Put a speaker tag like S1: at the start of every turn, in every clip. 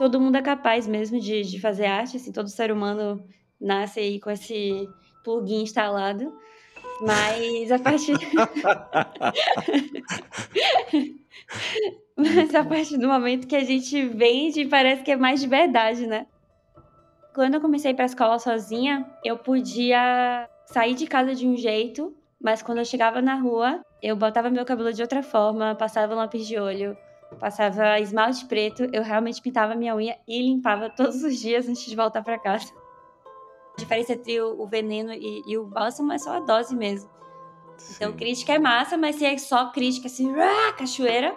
S1: todo mundo é capaz mesmo de, de fazer arte, assim, todo ser humano nasce aí com esse plugin instalado. Mas a partir. Mas a partir do momento que a gente vende, parece que é mais de verdade, né? Quando eu comecei para a escola sozinha, eu podia sair de casa de um jeito, mas quando eu chegava na rua, eu botava meu cabelo de outra forma, passava lápis de olho, passava esmalte preto, eu realmente pintava minha unha e limpava todos os dias antes de voltar para casa. A diferença entre o veneno e, e o bálsamo é só a dose mesmo. Então, Sim. Então, crítica é massa, mas se é só crítica assim, ah, cachoeira,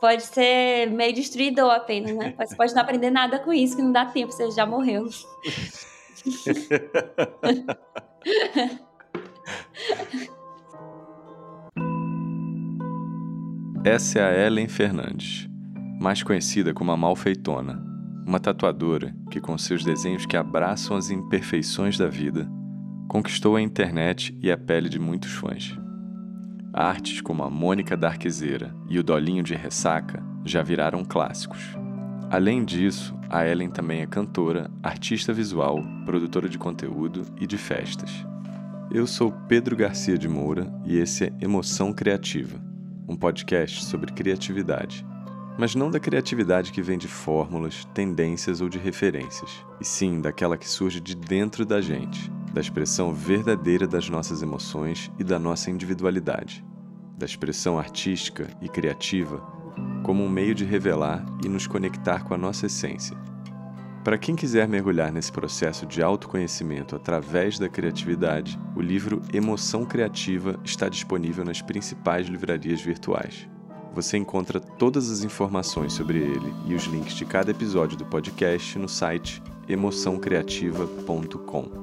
S1: pode ser meio destruidor apenas, né? Você pode não aprender nada com isso, que não dá tempo, você já morreu.
S2: Essa é a Ellen Fernandes, mais conhecida como a Malfeitona, uma tatuadora que, com seus desenhos que abraçam as imperfeições da vida, conquistou a internet e a pele de muitos fãs. Artes como a Mônica Darquezeira e o Dolinho de Ressaca já viraram clássicos. Além disso, a Ellen também é cantora, artista visual, produtora de conteúdo e de festas. Eu sou Pedro Garcia de Moura e esse é Emoção Criativa, um podcast sobre criatividade. Mas não da criatividade que vem de fórmulas, tendências ou de referências, e sim daquela que surge de dentro da gente, da expressão verdadeira das nossas emoções e da nossa individualidade, da expressão artística e criativa como um meio de revelar e nos conectar com a nossa essência. Para quem quiser mergulhar nesse processo de autoconhecimento através da criatividade, o livro Emoção Criativa está disponível nas principais livrarias virtuais. Você encontra todas as informações sobre ele e os links de cada episódio do podcast no site emoçãocreativa.com.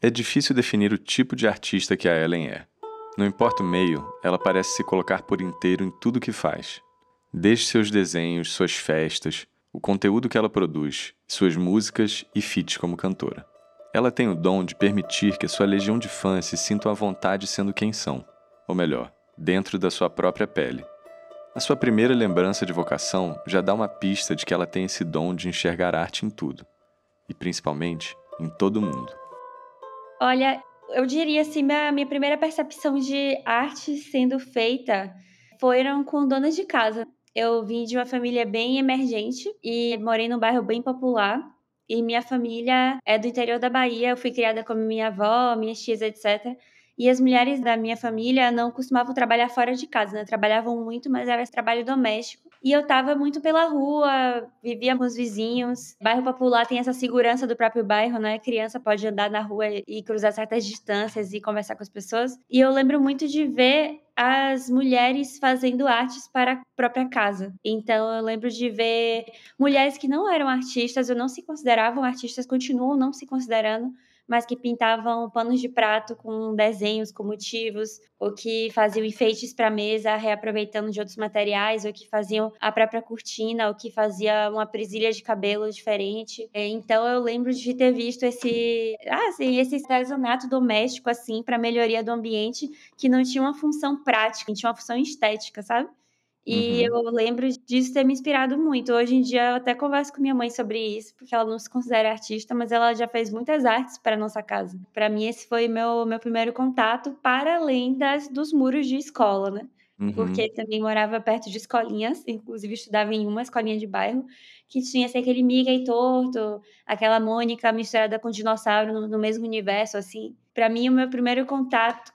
S2: É difícil definir o tipo de artista que a Ellen é. Não importa o meio, ela parece se colocar por inteiro em tudo que faz. Desde seus desenhos, suas festas, o conteúdo que ela produz, suas músicas e feats como cantora. Ela tem o dom de permitir que sua legião de fãs se sintam à vontade sendo quem são, ou melhor, dentro da sua própria pele. A sua primeira lembrança de vocação já dá uma pista de que ela tem esse dom de enxergar arte em tudo, e principalmente em todo mundo.
S1: Olha, eu diria assim, minha, minha primeira percepção de arte sendo feita foram com donas de casa. Eu vim de uma família bem emergente e morei num bairro bem popular. E minha família é do interior da Bahia. Eu fui criada com minha avó, minhas tias, etc. E as mulheres da minha família não costumavam trabalhar fora de casa, né? Trabalhavam muito, mas era trabalho doméstico. E eu tava muito pela rua, vivia com os vizinhos. Bairro popular tem essa segurança do próprio bairro, né? Criança pode andar na rua e cruzar certas distâncias e conversar com as pessoas. E eu lembro muito de ver as mulheres fazendo artes para a própria casa. Então eu lembro de ver mulheres que não eram artistas, ou não se consideravam artistas, continuam não se considerando, mas que pintavam panos de prato com desenhos, com motivos, ou que faziam enfeites para a mesa reaproveitando de outros materiais, ou que faziam a própria cortina, ou que fazia uma presilha de cabelo diferente. É, então eu lembro de ter visto esse, ah, assim, esse artesanato doméstico assim para melhoria do ambiente que não tinha uma função prática, tinha uma função estética, sabe? E uhum. eu lembro disso ter me inspirado muito. Hoje em dia eu até converso com minha mãe sobre isso, porque ela não se considera artista, mas ela já fez muitas artes para nossa casa. Para mim esse foi meu meu primeiro contato para além das dos muros de escola, né? Uhum. Porque também morava perto de escolinhas, inclusive estudava em uma escolinha de bairro, que tinha assim, aquele Mickey torto, aquela Mônica misturada com dinossauro no, no mesmo universo, assim. Para mim, o meu primeiro contato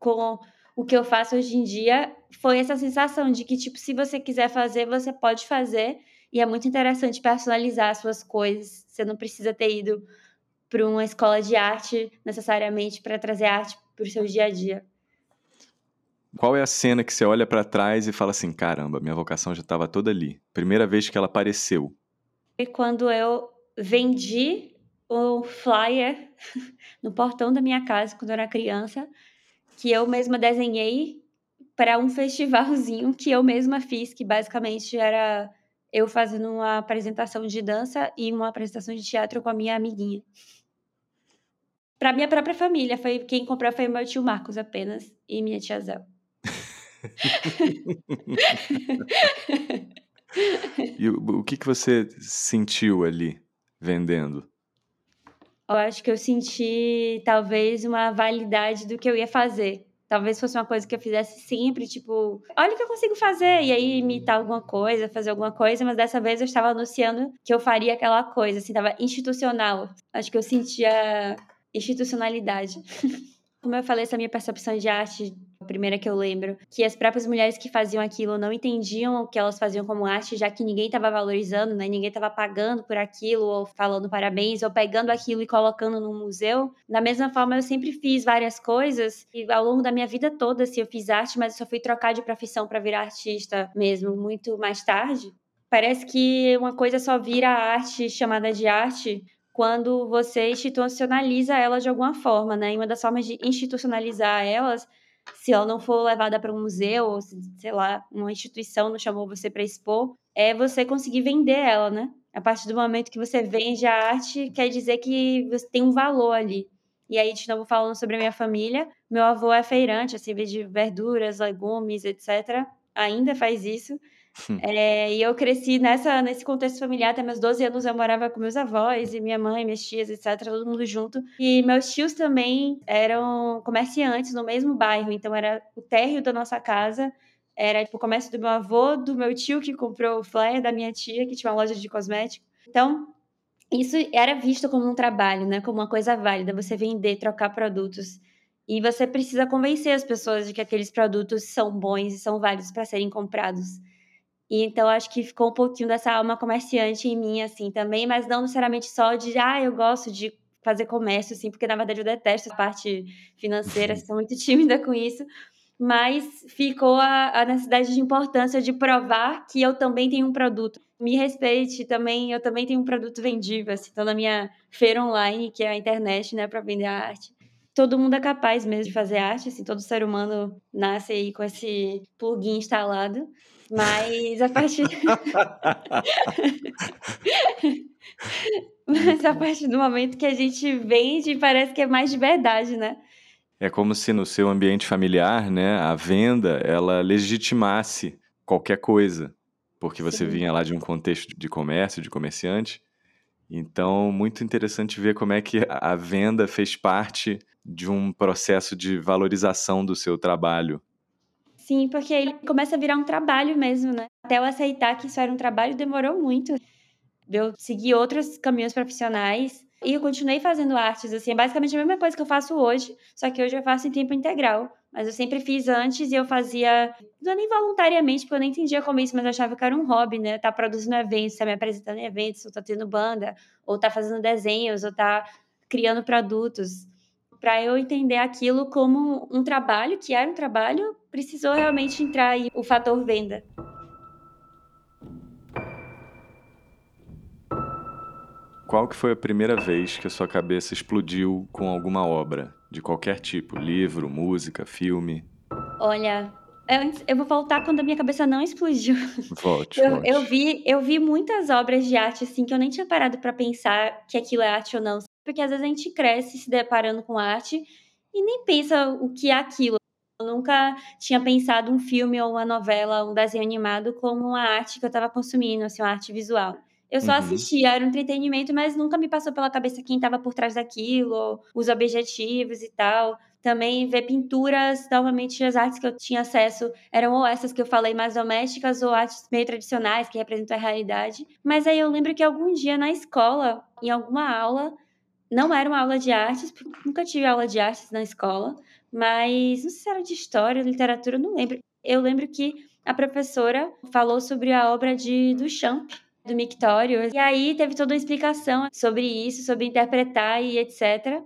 S1: com o que eu faço hoje em dia foi essa sensação de que, tipo, se você quiser fazer, você pode fazer. E é muito interessante personalizar as suas coisas. Você não precisa ter ido para uma escola de arte necessariamente para trazer arte para o seu dia a dia.
S2: Qual é a cena que você olha para trás e fala assim: caramba, minha vocação já estava toda ali? Primeira vez que ela apareceu.
S1: E quando eu vendi o flyer no portão da minha casa quando eu era criança, que eu mesma desenhei para um festivalzinho que eu mesma fiz, que basicamente era eu fazendo uma apresentação de dança e uma apresentação de teatro com a minha amiguinha. Para minha própria família, foi quem comprou foi meu tio Marcos apenas e minha tia Zé.
S2: e o, o que, que você sentiu ali vendendo?
S1: Eu acho que eu senti talvez uma validade do que eu ia fazer. Talvez fosse uma coisa que eu fizesse sempre, tipo, olha o que eu consigo fazer, e aí imitar alguma coisa, fazer alguma coisa, mas dessa vez eu estava anunciando que eu faria aquela coisa, assim, tava institucional. Acho que eu sentia institucionalidade. Como eu falei, essa minha percepção de arte a primeira que eu lembro, que as próprias mulheres que faziam aquilo não entendiam o que elas faziam como arte, já que ninguém estava valorizando, né? Ninguém estava pagando por aquilo, ou falando parabéns, ou pegando aquilo e colocando no museu. Da mesma forma, eu sempre fiz várias coisas, e ao longo da minha vida toda, assim, eu fiz arte, mas eu só fui trocar de profissão para virar artista mesmo, muito mais tarde. Parece que uma coisa só vira arte chamada de arte quando você institucionaliza ela de alguma forma, né? E uma das formas de institucionalizar elas se ela não for levada para um museu, ou se, sei lá, uma instituição não chamou você para expor, é você conseguir vender ela, né? A partir do momento que você vende a arte, quer dizer que você tem um valor ali. E aí, de novo, falando sobre a minha família, meu avô é feirante, assim, vende verduras, legumes, etc. Ainda faz isso. É, e eu cresci nessa, nesse contexto familiar, até meus 12 anos eu morava com meus avós e minha mãe, minhas tias, etc, todo mundo junto. E meus tios também eram comerciantes no mesmo bairro, então era o térreo da nossa casa, era tipo o comércio do meu avô, do meu tio que comprou o flyer, da minha tia que tinha uma loja de cosméticos. Então, isso era visto como um trabalho, né, como uma coisa válida, você vender, trocar produtos. E você precisa convencer as pessoas de que aqueles produtos são bons e são válidos para serem comprados. E então acho que ficou um pouquinho dessa alma comerciante em mim, assim, também, mas não necessariamente só de, ah, eu gosto de fazer comércio, assim, porque na verdade eu detesto a parte financeira, sou muito tímida com isso. Mas ficou a, a necessidade de importância de provar que eu também tenho um produto. Me respeite também, eu também tenho um produto vendível, assim, então na minha feira online, que é a internet, né, para vender a arte todo mundo é capaz mesmo de fazer arte, assim, todo ser humano nasce aí com esse plugin instalado. Mas a partir. Mas a partir do momento que a gente vende, parece que é mais de verdade, né?
S2: É como se no seu ambiente familiar, né, a venda, ela legitimasse qualquer coisa, porque você Sim. vinha lá de um contexto de comércio, de comerciante. Então, muito interessante ver como é que a venda fez parte de um processo de valorização do seu trabalho
S1: Sim, porque ele começa a virar um trabalho mesmo, né? Até eu aceitar que isso era um trabalho demorou muito. Eu segui outros caminhos profissionais e eu continuei fazendo artes, assim, é basicamente a mesma coisa que eu faço hoje, só que hoje eu faço em tempo integral. Mas eu sempre fiz antes e eu fazia, não nem voluntariamente, porque eu nem entendia como isso, mas eu achava que era um hobby, né? Tá produzindo eventos, tá me apresentando em eventos, ou tá tendo banda, ou tá fazendo desenhos, ou tá criando produtos para eu entender aquilo como um trabalho, que era um trabalho, precisou realmente entrar aí o fator venda.
S2: Qual que foi a primeira vez que a sua cabeça explodiu com alguma obra, de qualquer tipo, livro, música, filme?
S1: Olha, eu vou voltar quando a minha cabeça não explodiu.
S2: Volte,
S1: eu,
S2: volte.
S1: eu vi, eu vi muitas obras de arte assim que eu nem tinha parado para pensar que aquilo é arte ou não. Porque às vezes a gente cresce se deparando com arte e nem pensa o que é aquilo. Eu nunca tinha pensado um filme ou uma novela, um desenho animado como uma arte que eu estava consumindo, assim, uma arte visual. Eu só uhum. assistia, era um entretenimento, mas nunca me passou pela cabeça quem estava por trás daquilo, os objetivos e tal. Também ver pinturas, normalmente as artes que eu tinha acesso eram ou essas que eu falei mais domésticas ou artes meio tradicionais que representam a realidade. Mas aí eu lembro que algum dia na escola, em alguma aula, não era uma aula de artes, nunca tive aula de artes na escola, mas não sei se era de história, literatura, não lembro. Eu lembro que a professora falou sobre a obra de Duchamp, do Mictório, e aí teve toda uma explicação sobre isso, sobre interpretar e etc.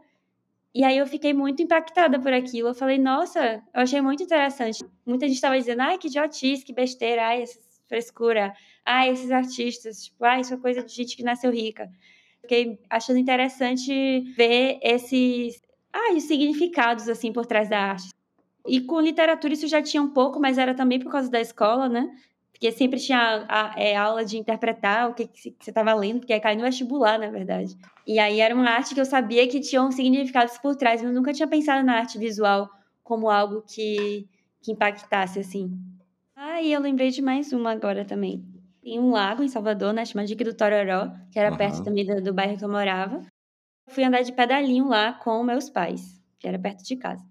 S1: E aí eu fiquei muito impactada por aquilo. Eu falei, nossa, eu achei muito interessante. Muita gente estava dizendo, ai, que idiotice, que besteira, ai, essa frescura, ai, esses artistas, tipo, ai, isso é coisa de gente que nasceu rica. Fiquei achando interessante ver esses ah, os significados assim por trás da arte. E com literatura isso já tinha um pouco, mas era também por causa da escola, né? Porque sempre tinha a, é, aula de interpretar o que, que você estava lendo, porque ia cair no vestibular, na verdade. E aí era uma arte que eu sabia que tinham significados por trás, mas eu nunca tinha pensado na arte visual como algo que, que impactasse, assim. Ah, e eu lembrei de mais uma agora também. Tem um lago em Salvador, né? Chama Dique do Tororó, que era uhum. perto também do, do bairro que eu morava. Fui andar de pedalinho lá com meus pais, que era perto de casa.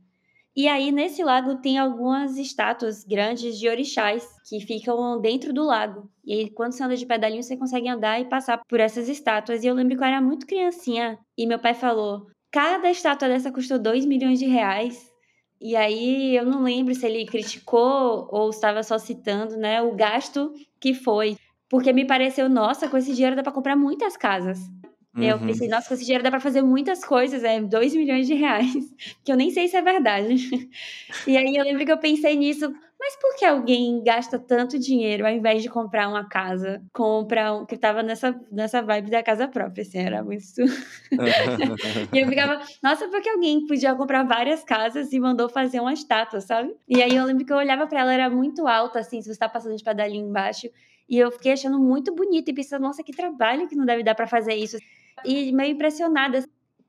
S1: E aí, nesse lago, tem algumas estátuas grandes de orixás que ficam dentro do lago. E aí, quando você anda de pedalinho, você consegue andar e passar por essas estátuas. E eu lembro que eu era muito criancinha. E meu pai falou: cada estátua dessa custou 2 milhões de reais. E aí, eu não lembro se ele criticou ou estava só citando né, o gasto que foi. Porque me pareceu, nossa, com esse dinheiro dá para comprar muitas casas. Uhum. Eu pensei, nossa, com esse dinheiro dá para fazer muitas coisas, é 2 milhões de reais, que eu nem sei se é verdade. E aí eu lembro que eu pensei nisso, mas por que alguém gasta tanto dinheiro ao invés de comprar uma casa, compra um, que tava nessa, nessa vibe da casa própria, assim, era muito. e eu ficava, nossa, por que alguém podia comprar várias casas e mandou fazer uma estátua, sabe? E aí eu lembro que eu olhava para ela, era muito alta, assim, se você tá passando de pedalinho embaixo. E eu fiquei achando muito bonito e pensando, nossa, que trabalho que não deve dar para fazer isso. E meio impressionada.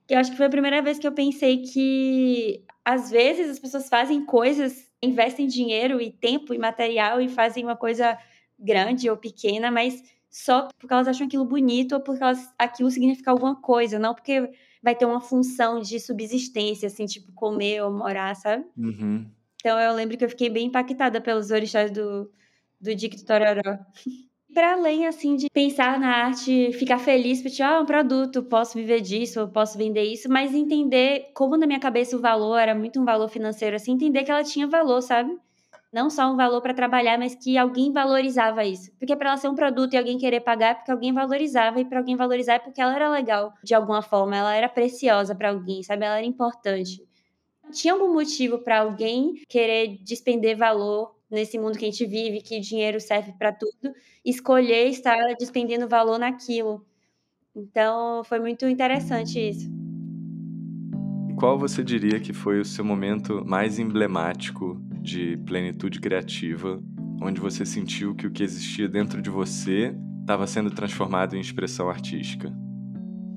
S1: Eu acho que foi a primeira vez que eu pensei que às vezes as pessoas fazem coisas, investem dinheiro e tempo e material e fazem uma coisa grande ou pequena, mas só porque elas acham aquilo bonito ou porque elas, aquilo significa alguma coisa, não porque vai ter uma função de subsistência, assim, tipo comer ou morar, sabe? Uhum. Então eu lembro que eu fiquei bem impactada pelos orixás do, do Dick Tororó. Para além, assim, de pensar na arte, ficar feliz, porque, ah, é um produto, posso viver disso, posso vender isso, mas entender como na minha cabeça o valor era muito um valor financeiro, assim, entender que ela tinha valor, sabe? Não só um valor para trabalhar, mas que alguém valorizava isso. Porque para ela ser um produto e alguém querer pagar é porque alguém valorizava, e para alguém valorizar é porque ela era legal de alguma forma, ela era preciosa para alguém, sabe? Ela era importante. Tinha algum motivo para alguém querer despender valor nesse mundo que a gente vive, que dinheiro serve para tudo, escolher estar despendendo valor naquilo. Então, foi muito interessante isso.
S2: Qual você diria que foi o seu momento mais emblemático de plenitude criativa, onde você sentiu que o que existia dentro de você estava sendo transformado em expressão artística?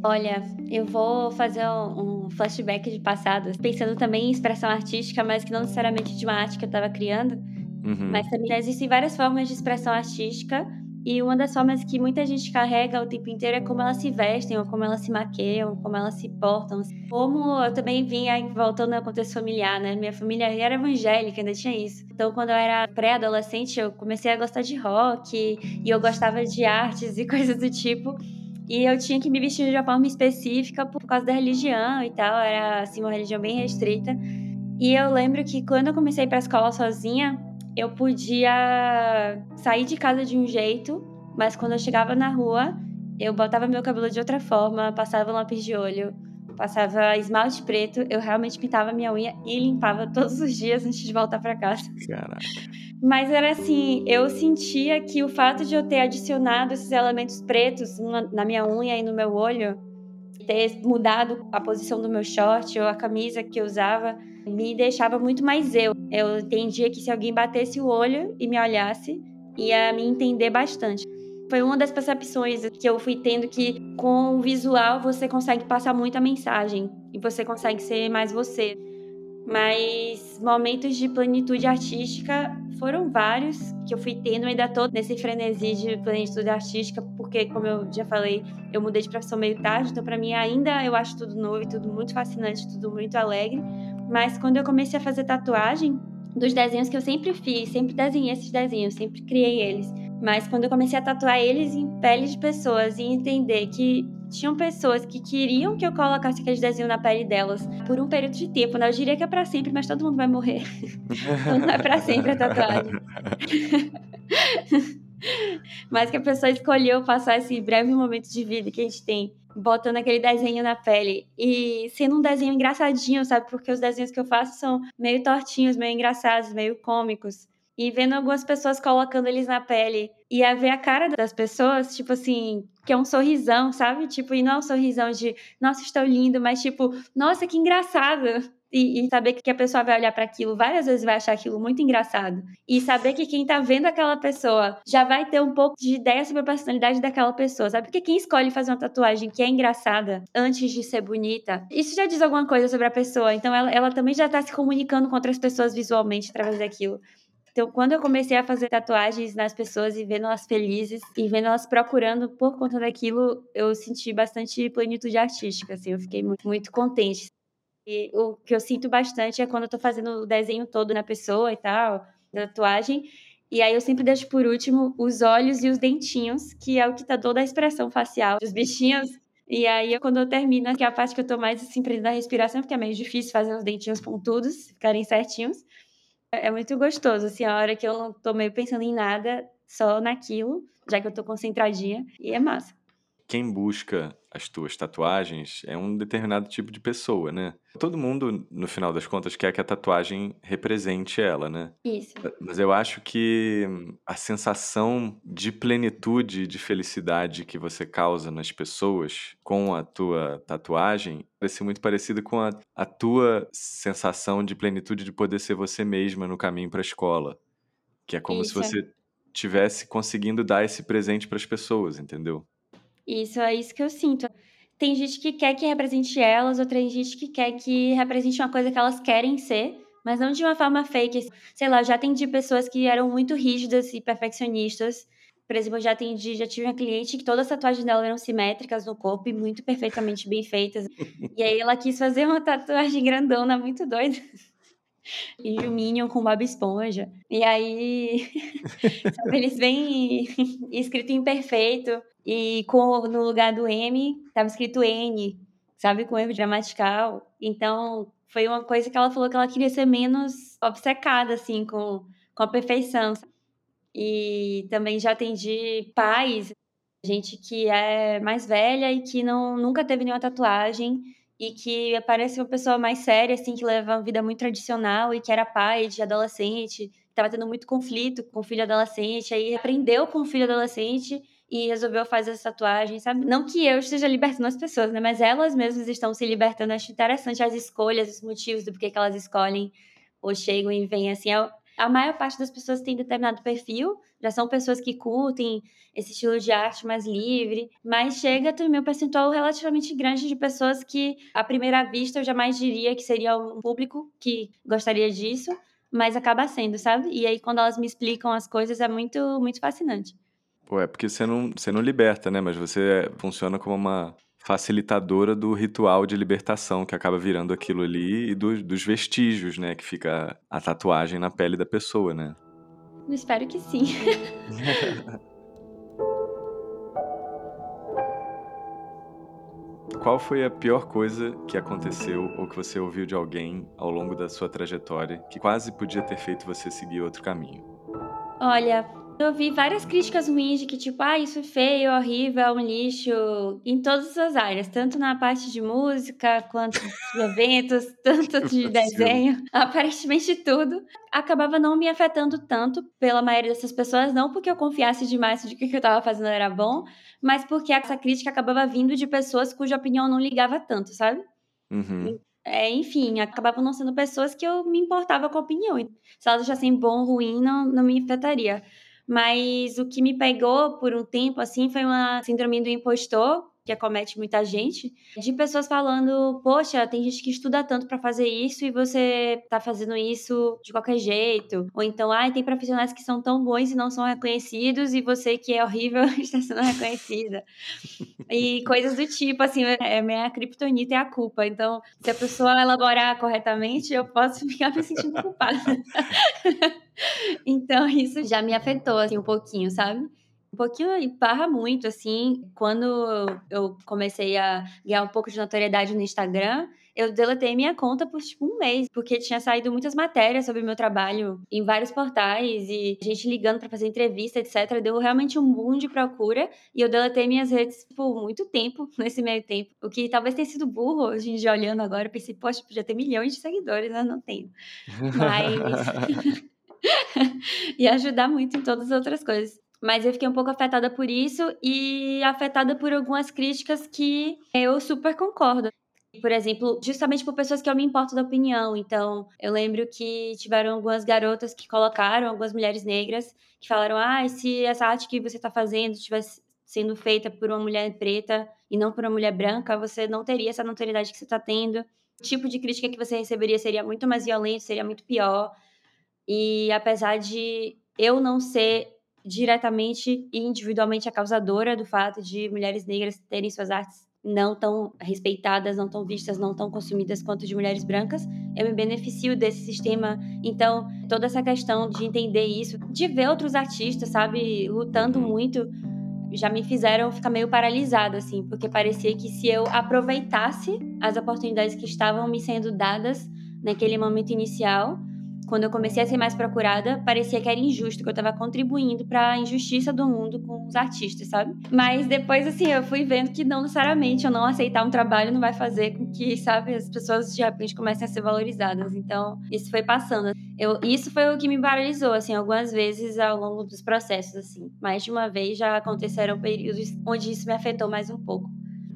S1: Olha, eu vou fazer um flashback de passado, pensando também em expressão artística, mas que não necessariamente de uma arte que eu estava criando. Uhum. Mas também existem várias formas de expressão artística. E uma das formas que muita gente carrega o tempo inteiro é como elas se vestem, ou como elas se maqueiam, como elas se portam. Como eu também vinha voltando ao contexto familiar, né? Minha família era evangélica, ainda tinha isso. Então, quando eu era pré-adolescente, eu comecei a gostar de rock, e eu gostava de artes e coisas do tipo. E eu tinha que me vestir de uma forma específica por causa da religião e tal. Era, assim, uma religião bem restrita. E eu lembro que quando eu comecei a ir pra escola sozinha, eu podia sair de casa de um jeito, mas quando eu chegava na rua, eu botava meu cabelo de outra forma, passava lápis de olho, passava esmalte preto, eu realmente pintava minha unha e limpava todos os dias antes de voltar para casa.
S2: Caraca.
S1: Mas era assim, eu sentia que o fato de eu ter adicionado esses elementos pretos na minha unha e no meu olho, ter mudado a posição do meu short ou a camisa que eu usava, me deixava muito mais eu. Eu entendia que se alguém batesse o olho e me olhasse, ia me entender bastante. Foi uma das percepções que eu fui tendo que com o visual você consegue passar muita mensagem e você consegue ser mais você. Mas momentos de plenitude artística foram vários que eu fui tendo, ainda tô nesse frenesi de plenitude artística, porque como eu já falei, eu mudei de profissão meio tarde, então para mim ainda eu acho tudo novo e tudo muito fascinante, tudo muito alegre. Mas quando eu comecei a fazer tatuagem, dos desenhos que eu sempre fiz, sempre desenhei esses desenhos, sempre criei eles. Mas quando eu comecei a tatuar eles em pele de pessoas e entender que tinham pessoas que queriam que eu colocasse aqueles desenhos na pele delas por um período de tempo, né? Eu diria que é para sempre, mas todo mundo vai morrer. não é para sempre a tatuagem. mas que a pessoa escolheu passar esse breve momento de vida que a gente tem botando aquele desenho na pele e sendo um desenho engraçadinho, sabe? Porque os desenhos que eu faço são meio tortinhos, meio engraçados, meio cômicos. E vendo algumas pessoas colocando eles na pele e a ver a cara das pessoas, tipo assim, que é um sorrisão, sabe? Tipo, e não é um sorrisão de, nossa, estou lindo, mas tipo, nossa, que engraçado. e, e, saber que a pessoa vai olhar para aquilo várias vezes vai achar aquilo muito engraçado. E saber que quem tá vendo aquela pessoa já vai ter um pouco de ideia sobre a personalidade daquela pessoa, sabe? Porque quem escolhe fazer uma tatuagem que é engraçada antes de ser bonita, isso já diz alguma coisa sobre a pessoa. Então ela, ela também já tá se comunicando com outras pessoas visualmente através daquilo. Então, quando eu comecei a fazer tatuagens nas pessoas e vendo elas felizes e vendo elas procurando por conta daquilo, eu senti bastante plenitude artística, assim, eu fiquei muito, muito contente. E o que eu sinto bastante é quando eu tô fazendo o desenho todo na pessoa e tal, da tatuagem, e aí eu sempre deixo por último os olhos e os dentinhos, que é o que tá toda a expressão facial dos bichinhos. E aí, quando eu termino, que é a parte que eu tô mais assim, prendendo a respiração, porque é meio difícil fazer os dentinhos pontudos, ficarem certinhos. É, é muito gostoso, assim, a hora que eu não tô meio pensando em nada, só naquilo, já que eu tô concentradinha, e é massa
S2: quem busca as tuas tatuagens é um determinado tipo de pessoa, né? Todo mundo, no final das contas, quer que a tatuagem represente ela, né?
S1: Isso.
S2: Mas eu acho que a sensação de plenitude, de felicidade que você causa nas pessoas com a tua tatuagem parece muito parecida com a, a tua sensação de plenitude de poder ser você mesma no caminho para a escola. Que é como Isso. se você tivesse conseguindo dar esse presente para as pessoas, entendeu?
S1: Isso é isso que eu sinto. Tem gente que quer que represente elas, outra gente que quer que represente uma coisa que elas querem ser, mas não de uma forma fake. Sei lá, eu já atendi pessoas que eram muito rígidas e perfeccionistas. Por exemplo, eu já atendi, já tive uma cliente que todas as tatuagens dela eram simétricas no corpo e muito perfeitamente bem feitas. E aí ela quis fazer uma tatuagem grandona, muito doida e o Minion com Bob Esponja. E aí, eles vêm escrito imperfeito e com, no lugar do M estava escrito N, sabe, com erro gramatical. Então, foi uma coisa que ela falou que ela queria ser menos obcecada, assim, com, com a perfeição. E também já atendi pais, gente que é mais velha e que não, nunca teve nenhuma tatuagem e que parece uma pessoa mais séria, assim, que leva uma vida muito tradicional e que era pai de adolescente, estava tendo muito conflito com o filho adolescente, aí aprendeu com o filho adolescente e resolveu fazer essa tatuagem, sabe? Não que eu esteja libertando as pessoas, né? Mas elas mesmas estão se libertando. Acho interessante as escolhas, os motivos do porquê que elas escolhem ou chegam e vêm assim. É a maior parte das pessoas tem determinado perfil, já são pessoas que curtem esse estilo de arte mais livre, mas chega também um percentual relativamente grande de pessoas que, à primeira vista, eu jamais diria que seria um público que gostaria disso, mas acaba sendo, sabe? E aí, quando elas me explicam as coisas, é muito, muito fascinante.
S2: Pô, é porque você não, você não liberta, né? Mas você funciona como uma facilitadora do ritual de libertação que acaba virando aquilo ali e do, dos vestígios, né? Que fica a tatuagem na pele da pessoa, né?
S1: Eu espero que sim.
S2: Qual foi a pior coisa que aconteceu ou que você ouviu de alguém ao longo da sua trajetória que quase podia ter feito você seguir outro caminho?
S1: Olha, eu vi várias críticas ruins de que, tipo, ah, isso é feio, horrível, é um lixo, em todas as áreas, tanto na parte de música, quanto de eventos, tanto de desenho, aparentemente tudo. Acabava não me afetando tanto pela maioria dessas pessoas, não porque eu confiasse demais de que o que eu estava fazendo era bom, mas porque essa crítica acabava vindo de pessoas cuja opinião não ligava tanto, sabe?
S2: Uhum.
S1: É, enfim, acabavam não sendo pessoas que eu me importava com a opinião. Se elas achassem bom ou ruim, não, não me afetaria. Mas o que me pegou por um tempo, assim, foi uma síndrome do impostor, que acomete muita gente, de pessoas falando: Poxa, tem gente que estuda tanto para fazer isso e você tá fazendo isso de qualquer jeito. Ou então, ah, tem profissionais que são tão bons e não são reconhecidos e você que é horrível está sendo reconhecida. e coisas do tipo, assim, é minha criptonita é a culpa. Então, se a pessoa elaborar corretamente, eu posso ficar me sentindo culpada. então, isso já me afetou, assim, um pouquinho, sabe? Um pouquinho e barra muito, assim. Quando eu comecei a ganhar um pouco de notoriedade no Instagram, eu deletei minha conta por tipo um mês, porque tinha saído muitas matérias sobre o meu trabalho em vários portais e gente ligando para fazer entrevista, etc. Deu realmente um boom de procura e eu deletei minhas redes por muito tempo, nesse meio tempo. O que talvez tenha sido burro, em dia olhando agora, eu pensei, poxa, podia ter milhões de seguidores, né? Não tenho. Mas. e ajudar muito em todas as outras coisas. Mas eu fiquei um pouco afetada por isso e afetada por algumas críticas que eu super concordo. por exemplo, justamente por pessoas que eu me importo da opinião. Então, eu lembro que tiveram algumas garotas que colocaram, algumas mulheres negras, que falaram: ah, se essa arte que você está fazendo tivesse sendo feita por uma mulher preta e não por uma mulher branca, você não teria essa notoriedade que você está tendo. O tipo de crítica que você receberia seria muito mais violento, seria muito pior. E apesar de eu não ser diretamente e individualmente a causadora do fato de mulheres negras terem suas artes não tão respeitadas, não tão vistas, não tão consumidas quanto de mulheres brancas, eu me beneficio desse sistema. Então, toda essa questão de entender isso, de ver outros artistas, sabe, lutando uhum. muito, já me fizeram ficar meio paralisada, assim, porque parecia que se eu aproveitasse as oportunidades que estavam me sendo dadas naquele momento inicial, quando eu comecei a ser mais procurada, parecia que era injusto, que eu estava contribuindo para a injustiça do mundo com os artistas, sabe? Mas depois, assim, eu fui vendo que não necessariamente eu não aceitar um trabalho não vai fazer com que, sabe, as pessoas de repente comecem a ser valorizadas. Então, isso foi passando. Eu, isso foi o que me paralisou, assim, algumas vezes ao longo dos processos, assim. Mais de uma vez já aconteceram períodos onde isso me afetou mais um pouco.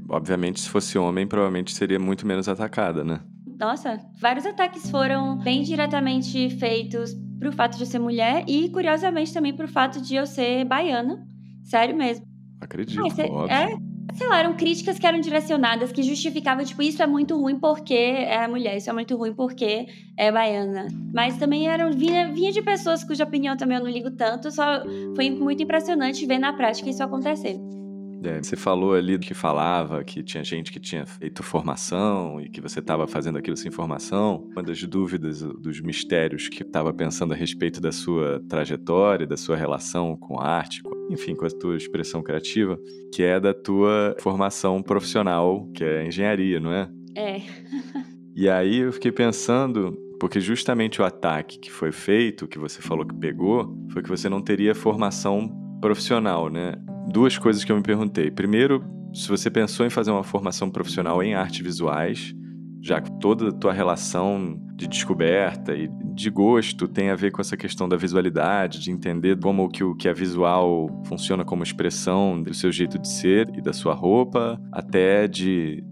S2: Obviamente, se fosse homem, provavelmente seria muito menos atacada, né?
S1: Nossa, vários ataques foram bem diretamente feitos pro fato de eu ser mulher e, curiosamente, também pro fato de eu ser baiana. Sério mesmo.
S2: Acredito, ah,
S1: é, sei lá, eram críticas que eram direcionadas, que justificavam, tipo, isso é muito ruim porque é mulher, isso é muito ruim porque é baiana. Mas também eram, vinha, vinha de pessoas cuja opinião também eu não ligo tanto, só foi muito impressionante ver na prática isso acontecer.
S2: É, você falou ali que falava que tinha gente que tinha feito formação e que você estava fazendo aquilo sem formação. Uma das dúvidas, dos mistérios que estava pensando a respeito da sua trajetória, da sua relação com a arte, enfim, com a tua expressão criativa, que é da tua formação profissional, que é engenharia, não é?
S1: É.
S2: e aí eu fiquei pensando, porque justamente o ataque que foi feito, que você falou que pegou, foi que você não teria formação profissional, né? Duas coisas que eu me perguntei. Primeiro, se você pensou em fazer uma formação profissional em artes visuais, já que toda a tua relação de descoberta e de gosto tem a ver com essa questão da visualidade, de entender como que o que é visual funciona como expressão do seu jeito de ser e da sua roupa, até de,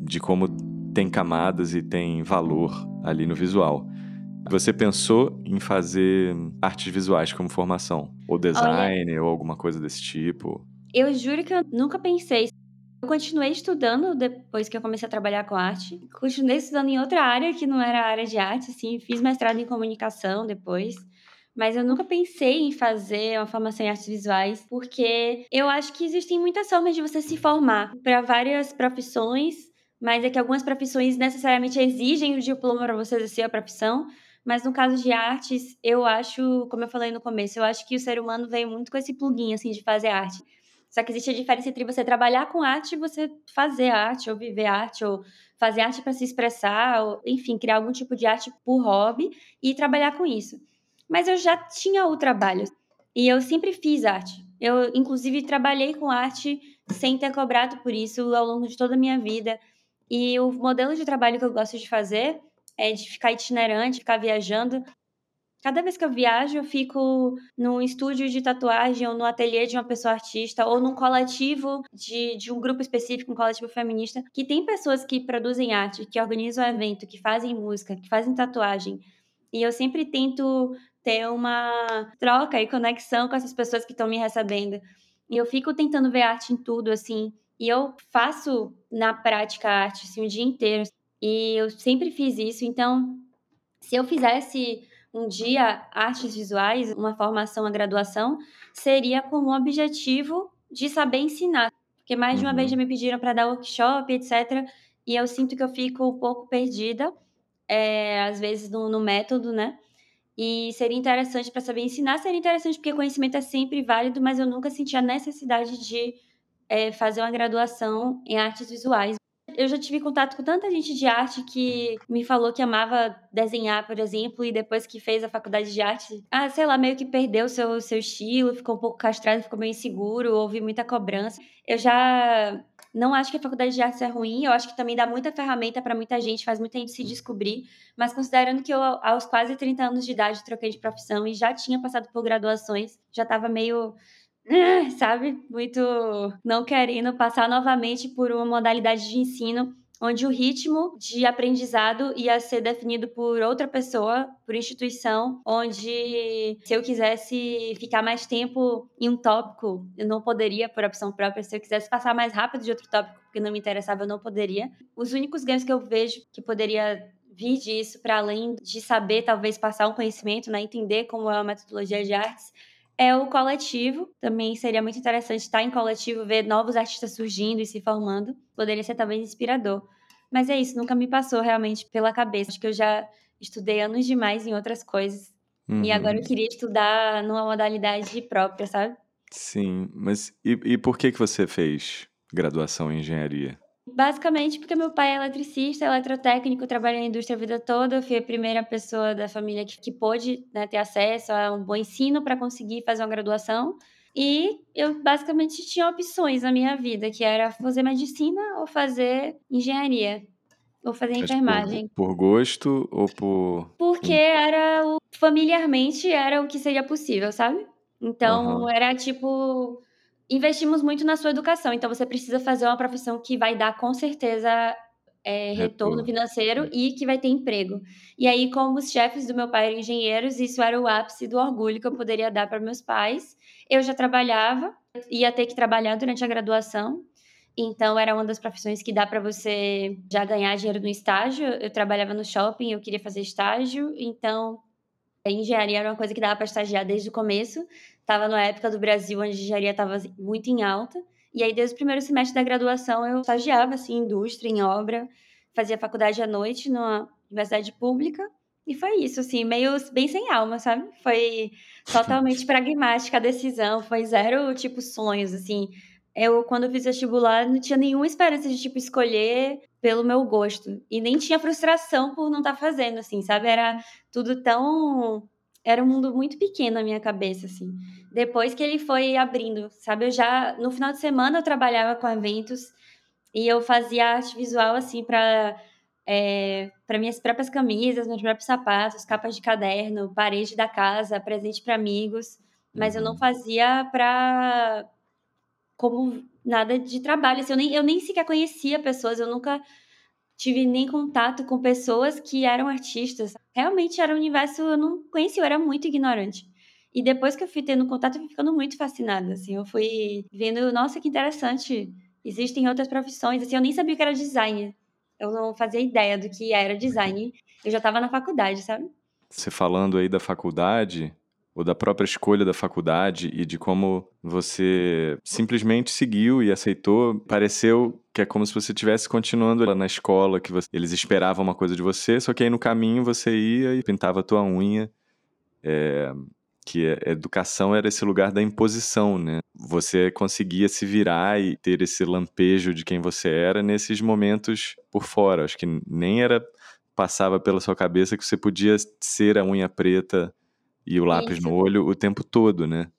S2: de como tem camadas e tem valor ali no visual. Você pensou em fazer artes visuais como formação? Ou design, Olha, ou alguma coisa desse tipo?
S1: Eu juro que eu nunca pensei. Eu continuei estudando depois que eu comecei a trabalhar com arte. Continuei estudando em outra área que não era a área de arte, assim. Fiz mestrado em comunicação depois. Mas eu nunca pensei em fazer uma formação em artes visuais, porque eu acho que existem muitas formas de você se formar para várias profissões, mas é que algumas profissões necessariamente exigem o diploma para você exercer a profissão, mas no caso de artes, eu acho, como eu falei no começo, eu acho que o ser humano veio muito com esse plugin, assim, de fazer arte. Só que existe a diferença entre você trabalhar com arte e você fazer arte, ou viver arte, ou fazer arte para se expressar, ou, enfim, criar algum tipo de arte por hobby e trabalhar com isso. Mas eu já tinha o trabalho e eu sempre fiz arte. Eu, inclusive, trabalhei com arte sem ter cobrado por isso ao longo de toda a minha vida. E o modelo de trabalho que eu gosto de fazer é de ficar itinerante, ficar viajando. Cada vez que eu viajo, eu fico num estúdio de tatuagem ou no ateliê de uma pessoa artista ou num coletivo de, de um grupo específico, um coletivo feminista, que tem pessoas que produzem arte, que organizam evento, que fazem música, que fazem tatuagem. E eu sempre tento ter uma troca e conexão com essas pessoas que estão me recebendo. E eu fico tentando ver arte em tudo, assim. E eu faço na prática arte, assim, o dia inteiro. E eu sempre fiz isso. Então, se eu fizesse um dia artes visuais, uma formação, uma graduação, seria com o objetivo de saber ensinar. Porque mais de uma vez uhum. já me pediram para dar workshop, etc. E eu sinto que eu fico um pouco perdida, é, às vezes no, no método, né? E seria interessante para saber ensinar, seria interessante porque conhecimento é sempre válido, mas eu nunca senti a necessidade de é, fazer uma graduação em artes visuais. Eu já tive contato com tanta gente de arte que me falou que amava desenhar, por exemplo, e depois que fez a faculdade de arte, ah, sei lá, meio que perdeu seu, seu estilo, ficou um pouco castrado, ficou meio inseguro, houve muita cobrança. Eu já não acho que a faculdade de artes é ruim, eu acho que também dá muita ferramenta para muita gente, faz muita gente se descobrir, mas considerando que eu, aos quase 30 anos de idade, troquei de profissão e já tinha passado por graduações, já estava meio sabe? Muito não querendo passar novamente por uma modalidade de ensino onde o ritmo de aprendizado ia ser definido por outra pessoa, por instituição, onde se eu quisesse ficar mais tempo em um tópico, eu não poderia por opção própria, se eu quisesse passar mais rápido de outro tópico porque não me interessava, eu não poderia. Os únicos ganhos que eu vejo que poderia vir disso para além de saber talvez passar um conhecimento, né, entender como é a metodologia de artes, é o coletivo. Também seria muito interessante estar em coletivo, ver novos artistas surgindo e se formando. Poderia ser talvez inspirador. Mas é isso, nunca me passou realmente pela cabeça. Acho que eu já estudei anos demais em outras coisas. Uhum. E agora eu queria estudar numa modalidade própria, sabe?
S2: Sim, mas e, e por que, que você fez graduação em engenharia?
S1: Basicamente porque meu pai é eletricista, eletrotécnico, trabalha na indústria a vida toda. Eu fui a primeira pessoa da família que, que pôde né, ter acesso a um bom ensino para conseguir fazer uma graduação. E eu basicamente tinha opções na minha vida, que era fazer medicina ou fazer engenharia. Ou fazer Mas enfermagem.
S2: Por, por, gosto ou por.
S1: Porque era o, familiarmente era o que seria possível, sabe? Então uhum. era tipo investimos muito na sua educação, então você precisa fazer uma profissão que vai dar com certeza é, retorno financeiro e que vai ter emprego. E aí, como os chefes do meu pai eram engenheiros, isso era o ápice do orgulho que eu poderia dar para meus pais. Eu já trabalhava, ia ter que trabalhar durante a graduação, então era uma das profissões que dá para você já ganhar dinheiro no estágio. Eu trabalhava no shopping, eu queria fazer estágio, então a engenharia era uma coisa que dava para estagiar desde o começo. Estava na época do Brasil onde a engenharia estava muito em alta. E aí, desde o primeiro semestre da graduação, eu estagiava assim, em indústria, em obra, fazia faculdade à noite numa universidade pública. E foi isso, assim, meio bem sem alma, sabe? Foi totalmente pragmática a decisão, foi zero, tipo, sonhos, assim. Eu, quando fiz vestibular, não tinha nenhuma esperança de, tipo, escolher pelo meu gosto. E nem tinha frustração por não estar tá fazendo, assim, sabe? Era tudo tão era um mundo muito pequeno na minha cabeça, assim. Depois que ele foi abrindo, sabe? Eu já, no final de semana, eu trabalhava com eventos e eu fazia arte visual, assim, para é, para minhas próprias camisas, meus próprios sapatos, capas de caderno, parede da casa, presente para amigos, mas eu não uhum. fazia para como nada de trabalho. Assim, eu, nem, eu nem sequer conhecia pessoas, eu nunca tive nem contato com pessoas que eram artistas. Realmente era um universo eu não conhecia, eu era muito ignorante. E depois que eu fui tendo contato, eu fui ficando muito fascinada, assim, eu fui vendo, nossa, que interessante, existem outras profissões, assim, eu nem sabia que era design. Eu não fazia ideia do que era design. Eu já estava na faculdade, sabe?
S2: Você falando aí da faculdade, ou da própria escolha da faculdade e de como você simplesmente seguiu e aceitou, pareceu que é como se você estivesse continuando lá na escola, que você, eles esperavam uma coisa de você, só que aí no caminho você ia e pintava a tua unha. É, que a educação era esse lugar da imposição, né? Você conseguia se virar e ter esse lampejo de quem você era nesses momentos por fora. Acho que nem era passava pela sua cabeça que você podia ser a unha preta e o lápis Isso. no olho o tempo todo, né?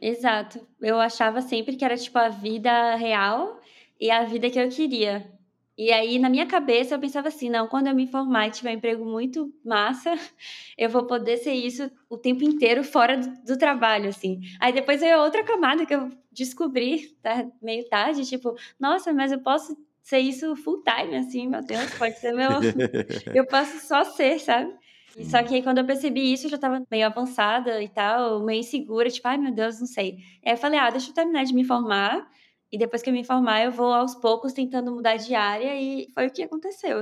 S1: Exato. Eu achava sempre que era tipo a vida real e a vida que eu queria. E aí, na minha cabeça, eu pensava assim: não, quando eu me formar e tiver um emprego muito massa, eu vou poder ser isso o tempo inteiro fora do, do trabalho, assim. Aí depois veio outra camada que eu descobri, tá meio tarde, tipo, nossa, mas eu posso ser isso full time, assim, meu Deus, pode ser meu. eu posso só ser, sabe? E só que aí, quando eu percebi isso, eu já tava meio avançada e tal, meio insegura, tipo, ai meu Deus, não sei. Aí eu falei, ah, deixa eu terminar de me formar, e depois que eu me formar, eu vou aos poucos tentando mudar de área, e foi o que aconteceu.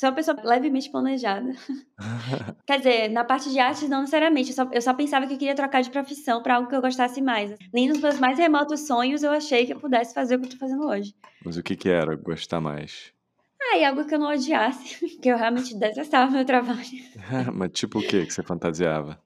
S1: Sou uma pessoa levemente planejada. Quer dizer, na parte de artes, não necessariamente. Eu só, eu só pensava que eu queria trocar de profissão para algo que eu gostasse mais. Nem nos meus mais remotos sonhos eu achei que eu pudesse fazer o que eu tô fazendo hoje.
S2: Mas o que, que era gostar mais?
S1: Ah, e algo que eu não odiasse, que eu realmente detestava meu trabalho.
S2: Mas tipo o que que você fantasiava?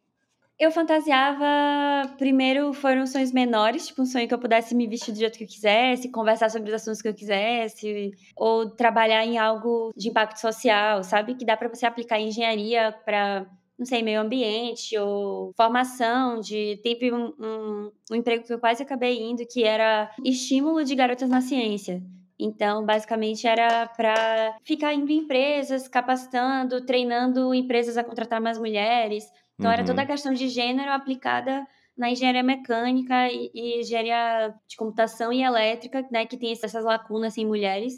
S1: Eu fantasiava, primeiro foram sonhos menores, tipo um sonho que eu pudesse me vestir do jeito que eu quisesse, conversar sobre os assuntos que eu quisesse, ou trabalhar em algo de impacto social, sabe? Que dá para você aplicar em engenharia para, não sei, meio ambiente ou formação de... Teve um, um, um emprego que eu quase acabei indo, que era estímulo de garotas na ciência. Então, basicamente, era para ficar indo em empresas, capacitando, treinando empresas a contratar mais mulheres. Então, uhum. era toda a uhum. questão de gênero aplicada na engenharia mecânica e, e engenharia de computação e elétrica, né, que tem essas lacunas em mulheres.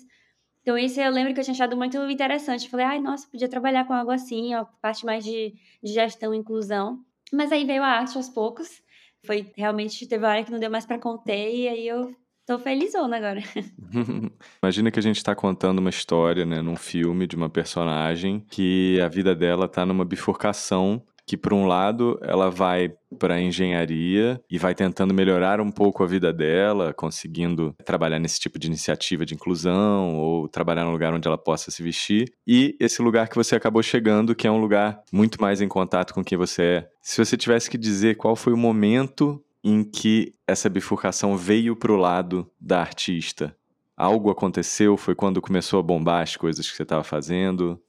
S1: Então, isso eu lembro que eu tinha achado muito interessante. Eu falei, ai, nossa, podia trabalhar com algo assim, parte mais de, de gestão e inclusão. Mas aí veio a arte aos poucos. Foi realmente, teve uma hora que não deu mais para conter, e aí eu tô felizona agora.
S2: Imagina que a gente tá contando uma história, né, num filme de uma personagem que a vida dela tá numa bifurcação que por um lado ela vai para engenharia e vai tentando melhorar um pouco a vida dela, conseguindo trabalhar nesse tipo de iniciativa de inclusão ou trabalhar num lugar onde ela possa se vestir, e esse lugar que você acabou chegando, que é um lugar muito mais em contato com quem você é. Se você tivesse que dizer qual foi o momento em que essa bifurcação veio para o lado da artista, algo aconteceu? Foi quando começou a bombar as coisas que você estava fazendo?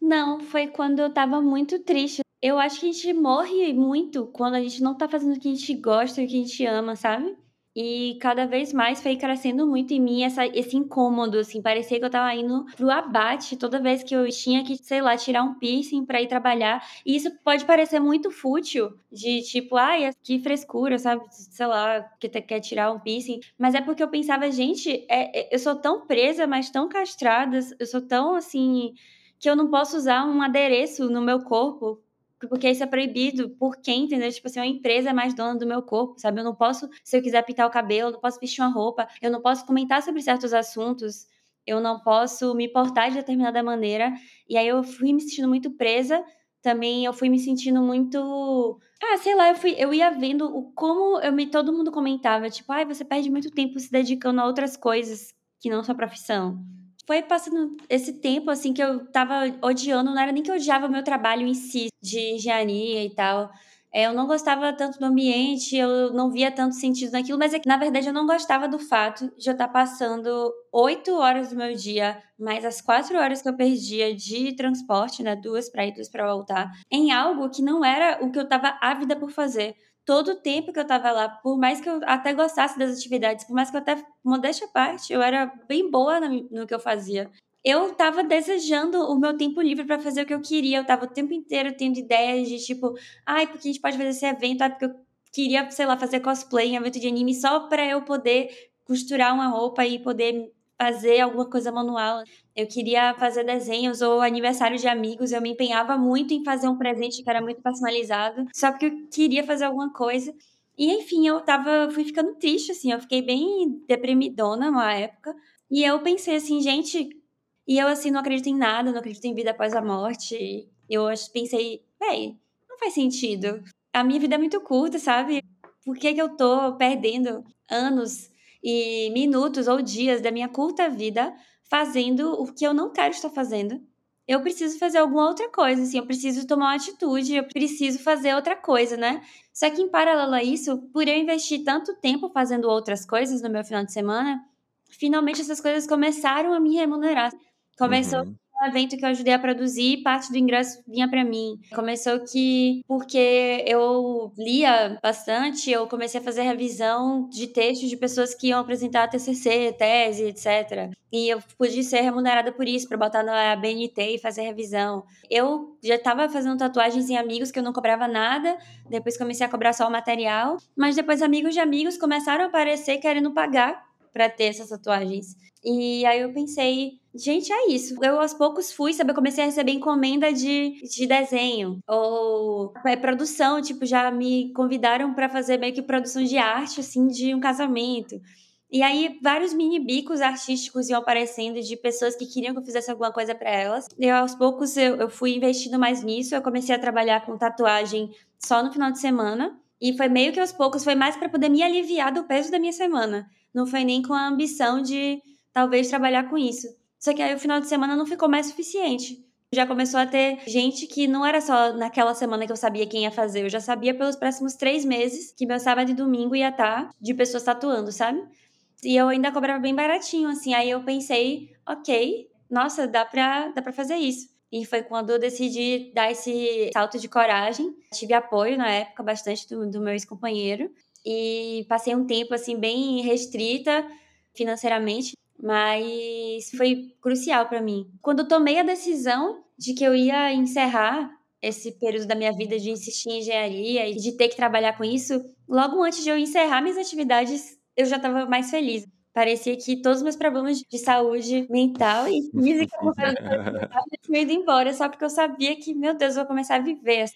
S1: Não, foi quando eu estava muito triste. Eu acho que a gente morre muito quando a gente não tá fazendo o que a gente gosta e o que a gente ama, sabe? E cada vez mais foi crescendo muito em mim essa, esse incômodo, assim. Parecia que eu tava indo pro abate toda vez que eu tinha que, sei lá, tirar um piercing pra ir trabalhar. E isso pode parecer muito fútil, de tipo, ai, que frescura, sabe? Sei lá, que quer tirar um piercing. Mas é porque eu pensava, gente, é, é, eu sou tão presa, mas tão castrada, eu sou tão assim. que eu não posso usar um adereço no meu corpo porque isso é proibido. Por quem, entendeu? Tipo assim, uma empresa é mais dona do meu corpo, sabe? Eu não posso, se eu quiser pintar o cabelo, eu não posso vestir uma roupa, eu não posso comentar sobre certos assuntos, eu não posso me portar de determinada maneira. E aí eu fui me sentindo muito presa. Também eu fui me sentindo muito. Ah, sei lá, eu, fui, eu ia vendo o como eu me, todo mundo comentava, tipo, ai, você perde muito tempo se dedicando a outras coisas que não sua profissão foi passando esse tempo, assim, que eu tava odiando, não era nem que eu odiava o meu trabalho em si, de engenharia e tal. É, eu não gostava tanto do ambiente, eu não via tanto sentido naquilo, mas é que, na verdade, eu não gostava do fato de eu estar passando oito horas do meu dia, mais as quatro horas que eu perdia de transporte, né, duas para ir, duas para voltar, em algo que não era o que eu estava ávida por fazer todo o tempo que eu tava lá, por mais que eu até gostasse das atividades, por mais que eu até, modéstia à parte, eu era bem boa no, que eu fazia. Eu tava desejando o meu tempo livre para fazer o que eu queria. Eu tava o tempo inteiro tendo ideias de tipo, ai, porque a gente pode fazer esse evento, ai, porque eu queria, sei lá, fazer cosplay em evento de anime só para eu poder costurar uma roupa e poder fazer alguma coisa manual. Eu queria fazer desenhos ou aniversário de amigos, eu me empenhava muito em fazer um presente que era muito personalizado, só porque eu queria fazer alguma coisa. E enfim, eu tava, fui ficando triste assim, eu fiquei bem deprimidona uma época. E eu pensei assim, gente, e eu assim não acredito em nada, não acredito em vida após a morte. Eu pensei, véi, não faz sentido. A minha vida é muito curta, sabe? Por que, que eu tô perdendo anos e minutos ou dias da minha curta vida fazendo o que eu não quero estar fazendo. Eu preciso fazer alguma outra coisa, assim, eu preciso tomar uma atitude, eu preciso fazer outra coisa, né? Só que em paralelo a isso, por eu investir tanto tempo fazendo outras coisas no meu final de semana, finalmente essas coisas começaram a me remunerar. Começou uhum um evento que eu ajudei a produzir, parte do ingresso vinha para mim. Começou que, porque eu lia bastante, eu comecei a fazer revisão de textos de pessoas que iam apresentar TCC, tese, etc. E eu pude ser remunerada por isso, para botar na BNT e fazer revisão. Eu já estava fazendo tatuagens em amigos que eu não cobrava nada, depois comecei a cobrar só o material, mas depois amigos de amigos começaram a aparecer querendo pagar para ter essas tatuagens. E aí eu pensei, gente, é isso. Eu aos poucos fui, sabe? Eu comecei a receber encomenda de, de desenho ou é, produção, tipo, já me convidaram para fazer meio que produção de arte, assim, de um casamento. E aí, vários mini bicos artísticos iam aparecendo de pessoas que queriam que eu fizesse alguma coisa para elas. E aos poucos eu, eu fui investindo mais nisso. Eu comecei a trabalhar com tatuagem só no final de semana. E foi meio que aos poucos, foi mais para poder me aliviar do peso da minha semana não foi nem com a ambição de talvez trabalhar com isso. Só que aí o final de semana não ficou mais suficiente. Já começou a ter gente que não era só naquela semana que eu sabia quem ia fazer, eu já sabia pelos próximos três meses que meu sábado e domingo ia estar de pessoas tatuando, sabe? E eu ainda cobrava bem baratinho, assim. Aí eu pensei, ok, nossa, dá pra, dá pra fazer isso. E foi quando eu decidi dar esse salto de coragem. Tive apoio na época bastante do, do meu ex-companheiro e passei um tempo assim bem restrita financeiramente, mas foi crucial para mim. Quando eu tomei a decisão de que eu ia encerrar esse período da minha vida de insistir em engenharia e de ter que trabalhar com isso, logo antes de eu encerrar minhas atividades, eu já estava mais feliz. Parecia que todos os meus problemas de saúde mental e física tinham ido embora, só porque eu sabia que, meu Deus, eu vou começar a viver.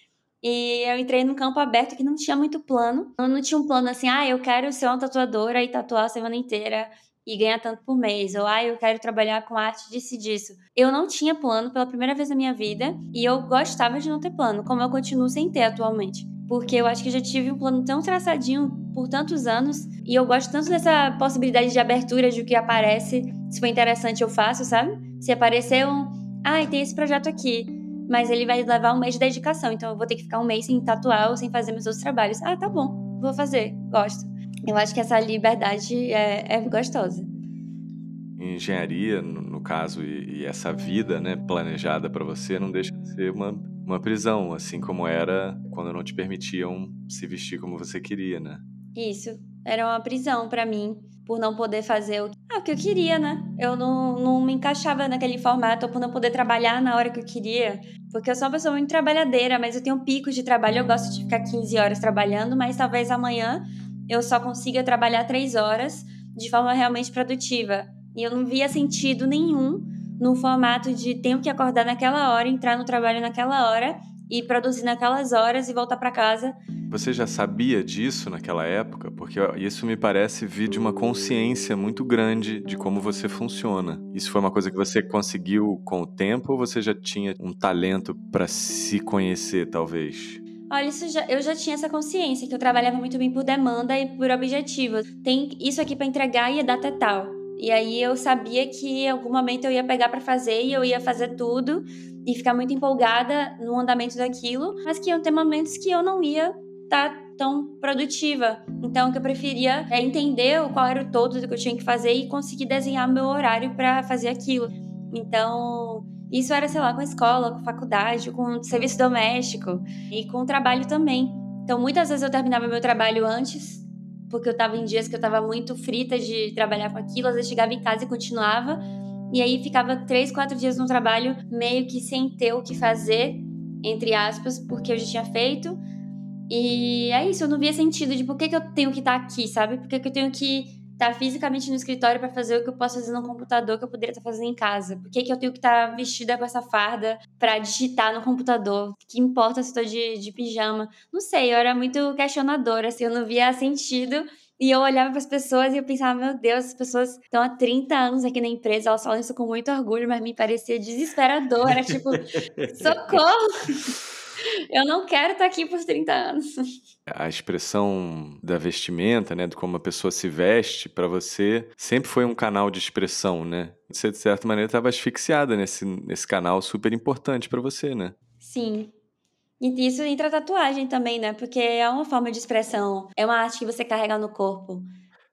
S1: E eu entrei num campo aberto que não tinha muito plano. Eu não tinha um plano assim, ah, eu quero ser uma tatuadora e tatuar a semana inteira e ganhar tanto por mês, ou ah, eu quero trabalhar com arte disso e disso. Eu não tinha plano pela primeira vez na minha vida e eu gostava de não ter plano, como eu continuo sem ter atualmente. Porque eu acho que já tive um plano tão traçadinho por tantos anos e eu gosto tanto dessa possibilidade de abertura de o que aparece. Se for interessante, eu faço, sabe? Se aparecer um, ah, tem esse projeto aqui, mas ele vai levar um mês de dedicação, então eu vou ter que ficar um mês sem tatuar ou sem fazer meus outros trabalhos. Ah, tá bom, vou fazer, gosto. Eu acho que essa liberdade é, é gostosa.
S2: Engenharia, no, caso, e, e, essa vida né, planejada para você não deixa de ser uma, uma prisão, assim como era quando não te permitiam se vestir como você queria, né?
S1: Isso, era uma prisão para mim, por não poder fazer o, ah, o que eu queria, né? Eu não, não me encaixava naquele formato, por não poder trabalhar na hora que eu queria. Porque eu sou uma pessoa muito trabalhadeira, mas eu tenho picos de trabalho, eu gosto de ficar 15 horas trabalhando, mas talvez amanhã eu só consiga trabalhar três horas de forma realmente produtiva. E eu não via sentido nenhum no formato de tenho que acordar naquela hora, entrar no trabalho naquela hora e produzir naquelas horas e voltar para casa.
S2: Você já sabia disso naquela época? Porque isso me parece vir de uma consciência muito grande de como você funciona. Isso foi uma coisa que você conseguiu com o tempo ou você já tinha um talento para se conhecer, talvez?
S1: Olha, isso já, eu já tinha essa consciência, que eu trabalhava muito bem por demanda e por objetivo. Tem isso aqui para entregar e a data é tal. E aí eu sabia que em algum momento eu ia pegar para fazer e eu ia fazer tudo e ficar muito empolgada no andamento daquilo, mas que iam ter momentos que eu não ia estar tá tão produtiva. Então, o que eu preferia é entender qual era o todo do que eu tinha que fazer e conseguir desenhar meu horário para fazer aquilo. Então, isso era, sei lá, com a escola, com a faculdade, com serviço doméstico e com o trabalho também. Então, muitas vezes eu terminava meu trabalho antes, porque eu estava em dias que eu estava muito frita de trabalhar com aquilo. Às vezes chegava em casa e continuava. E aí ficava três, quatro dias no trabalho, meio que sem ter o que fazer, entre aspas, porque eu já tinha feito. E é isso, eu não via sentido de por que, que eu tenho que estar tá aqui, sabe? Por que, que eu tenho que estar tá fisicamente no escritório para fazer o que eu posso fazer no computador que eu poderia estar tá fazendo em casa? Por que, que eu tenho que estar tá vestida com essa farda para digitar no computador? Que importa se estou de, de pijama? Não sei, eu era muito questionadora, assim, eu não via sentido. E eu olhava para as pessoas e eu pensava, meu Deus, as pessoas estão há 30 anos aqui na empresa, elas falam isso com muito orgulho, mas me parecia desesperador. Era tipo, socorro! Eu não quero estar aqui por 30 anos.
S2: A expressão da vestimenta, né, de como a pessoa se veste, para você sempre foi um canal de expressão, né? Você de certa maneira estava asfixiada nesse, nesse canal super importante para você, né?
S1: Sim. E isso entra a tatuagem também, né? Porque é uma forma de expressão, é uma arte que você carrega no corpo.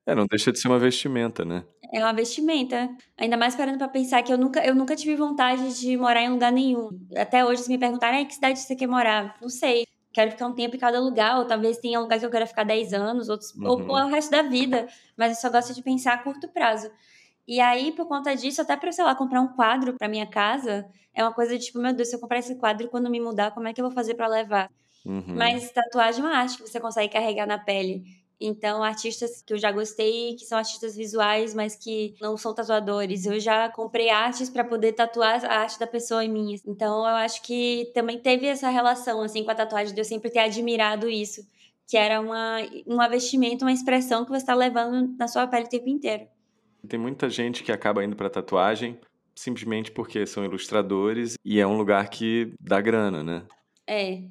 S2: É, não deixa de ser uma vestimenta, né?
S1: É uma vestimenta. Ainda mais parando para pensar que eu nunca, eu nunca tive vontade de morar em lugar nenhum. Até hoje, se me perguntarem, que cidade você quer morar? Não sei. Quero ficar um tempo em cada lugar, ou talvez tenha um lugar que eu quero ficar 10 anos, outros, uhum. ou o resto da vida. Mas eu só gosto de pensar a curto prazo. E aí, por conta disso, até pra, sei lá, comprar um quadro pra minha casa, é uma coisa de tipo, meu Deus, se eu comprar esse quadro quando me mudar, como é que eu vou fazer para levar? Uhum. Mas tatuagem é uma arte que você consegue carregar na pele. Então, artistas que eu já gostei, que são artistas visuais, mas que não são tatuadores. Eu já comprei artes para poder tatuar a arte da pessoa em mim. Então, eu acho que também teve essa relação assim com a tatuagem de eu sempre ter admirado isso, que era uma uma vestimenta, uma expressão que você está levando na sua pele o tempo inteiro.
S2: Tem muita gente que acaba indo para tatuagem simplesmente porque são ilustradores e é um lugar que dá grana, né?
S1: É,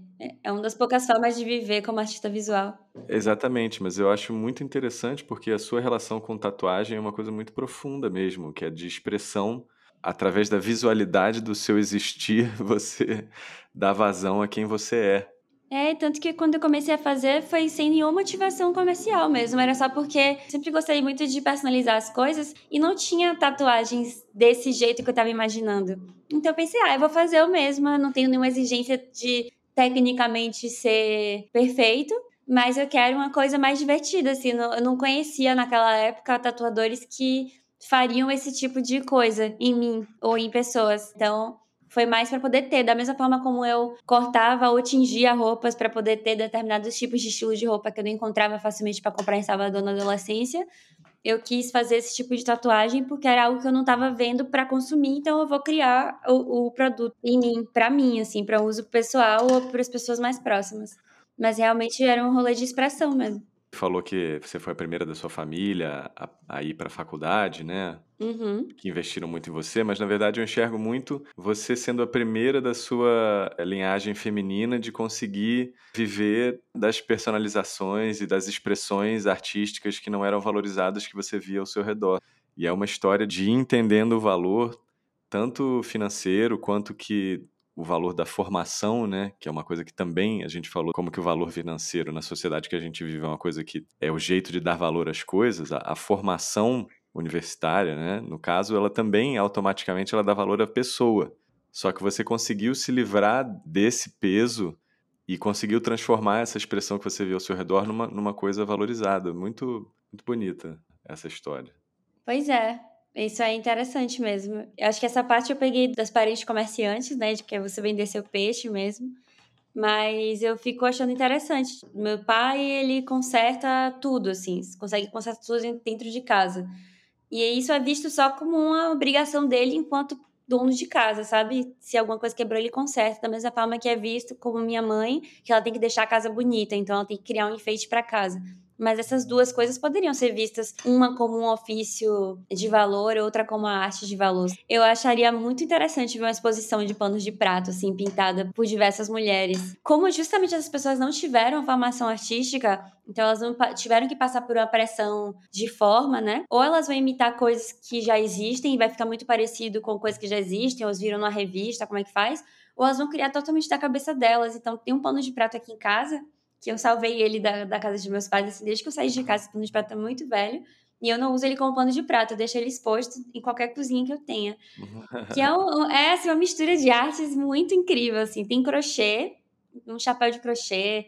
S1: é uma das poucas formas de viver como artista visual.
S2: Exatamente, mas eu acho muito interessante porque a sua relação com tatuagem é uma coisa muito profunda mesmo, que é de expressão através da visualidade do seu existir, você dá vazão a quem você é.
S1: É, tanto que quando eu comecei a fazer foi sem nenhuma motivação comercial mesmo. Era só porque sempre gostei muito de personalizar as coisas e não tinha tatuagens desse jeito que eu tava imaginando. Então eu pensei, ah, eu vou fazer eu mesma, não tenho nenhuma exigência de tecnicamente ser perfeito, mas eu quero uma coisa mais divertida, assim, eu não conhecia naquela época tatuadores que fariam esse tipo de coisa em mim ou em pessoas. Então, foi mais para poder ter, da mesma forma como eu cortava ou tingia roupas para poder ter determinados tipos de estilo de roupa que eu não encontrava facilmente para comprar em Salvador na adolescência. Eu quis fazer esse tipo de tatuagem porque era algo que eu não estava vendo para consumir, então eu vou criar o, o produto em mim, para mim, assim, para uso pessoal ou para as pessoas mais próximas. Mas realmente era um rolê de expressão mesmo
S2: falou que você foi a primeira da sua família a, a ir para a faculdade, né?
S1: Uhum.
S2: Que investiram muito em você, mas na verdade eu enxergo muito você sendo a primeira da sua eh, linhagem feminina de conseguir viver das personalizações e das expressões artísticas que não eram valorizadas que você via ao seu redor. E é uma história de ir entendendo o valor, tanto financeiro quanto que o valor da formação, né, que é uma coisa que também a gente falou, como que o valor financeiro na sociedade que a gente vive é uma coisa que é o jeito de dar valor às coisas, a, a formação universitária, né, no caso, ela também automaticamente ela dá valor à pessoa. Só que você conseguiu se livrar desse peso e conseguiu transformar essa expressão que você vê ao seu redor numa, numa coisa valorizada. Muito, muito bonita essa história.
S1: Pois é. Isso é interessante mesmo. Eu acho que essa parte eu peguei das parentes comerciantes, né? De que é você vender seu peixe mesmo. Mas eu fico achando interessante. Meu pai, ele conserta tudo, assim. Consegue consertar tudo dentro de casa. E isso é visto só como uma obrigação dele enquanto dono de casa, sabe? Se alguma coisa quebrou, ele conserta. Da mesma forma que é visto como minha mãe, que ela tem que deixar a casa bonita. Então, ela tem que criar um enfeite para casa. Mas essas duas coisas poderiam ser vistas, uma como um ofício de valor, outra como a arte de valor. Eu acharia muito interessante ver uma exposição de panos de prato, assim, pintada por diversas mulheres. Como justamente essas pessoas não tiveram formação artística, então elas não tiveram que passar por uma pressão de forma, né? Ou elas vão imitar coisas que já existem e vai ficar muito parecido com coisas que já existem, ou elas viram na revista, como é que faz? Ou elas vão criar totalmente da cabeça delas. Então, tem um pano de prato aqui em casa que eu salvei ele da, da casa de meus pais, assim, desde que eu saí de casa, esse pano de prato é muito velho. E eu não uso ele como pano de prato, eu deixo ele exposto em qualquer cozinha que eu tenha. que é, um, é assim, uma mistura de artes muito incrível, assim. Tem crochê, um chapéu de crochê,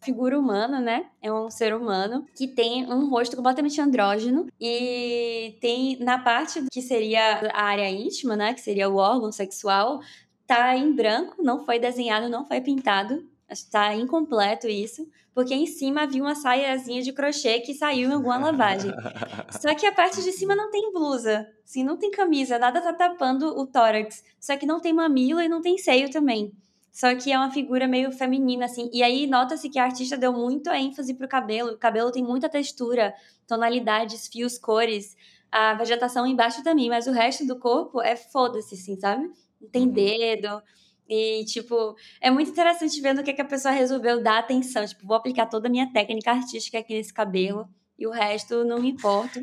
S1: figura humana, né? É um ser humano que tem um rosto completamente andrógeno e tem na parte que seria a área íntima, né? Que seria o órgão sexual, tá em branco, não foi desenhado, não foi pintado está incompleto isso, porque em cima havia uma saiazinha de crochê que saiu em alguma lavagem. Só que a parte de cima não tem blusa, assim, não tem camisa, nada tá tapando o tórax. Só que não tem mamilo e não tem seio também. Só que é uma figura meio feminina, assim. E aí nota-se que a artista deu muito ênfase pro cabelo. O cabelo tem muita textura, tonalidades, fios, cores. A vegetação embaixo também, mas o resto do corpo é foda-se, assim, sabe? Não tem uhum. dedo. E, tipo, é muito interessante ver no que, que a pessoa resolveu dar atenção. Tipo, vou aplicar toda a minha técnica artística aqui nesse cabelo e o resto não me importo.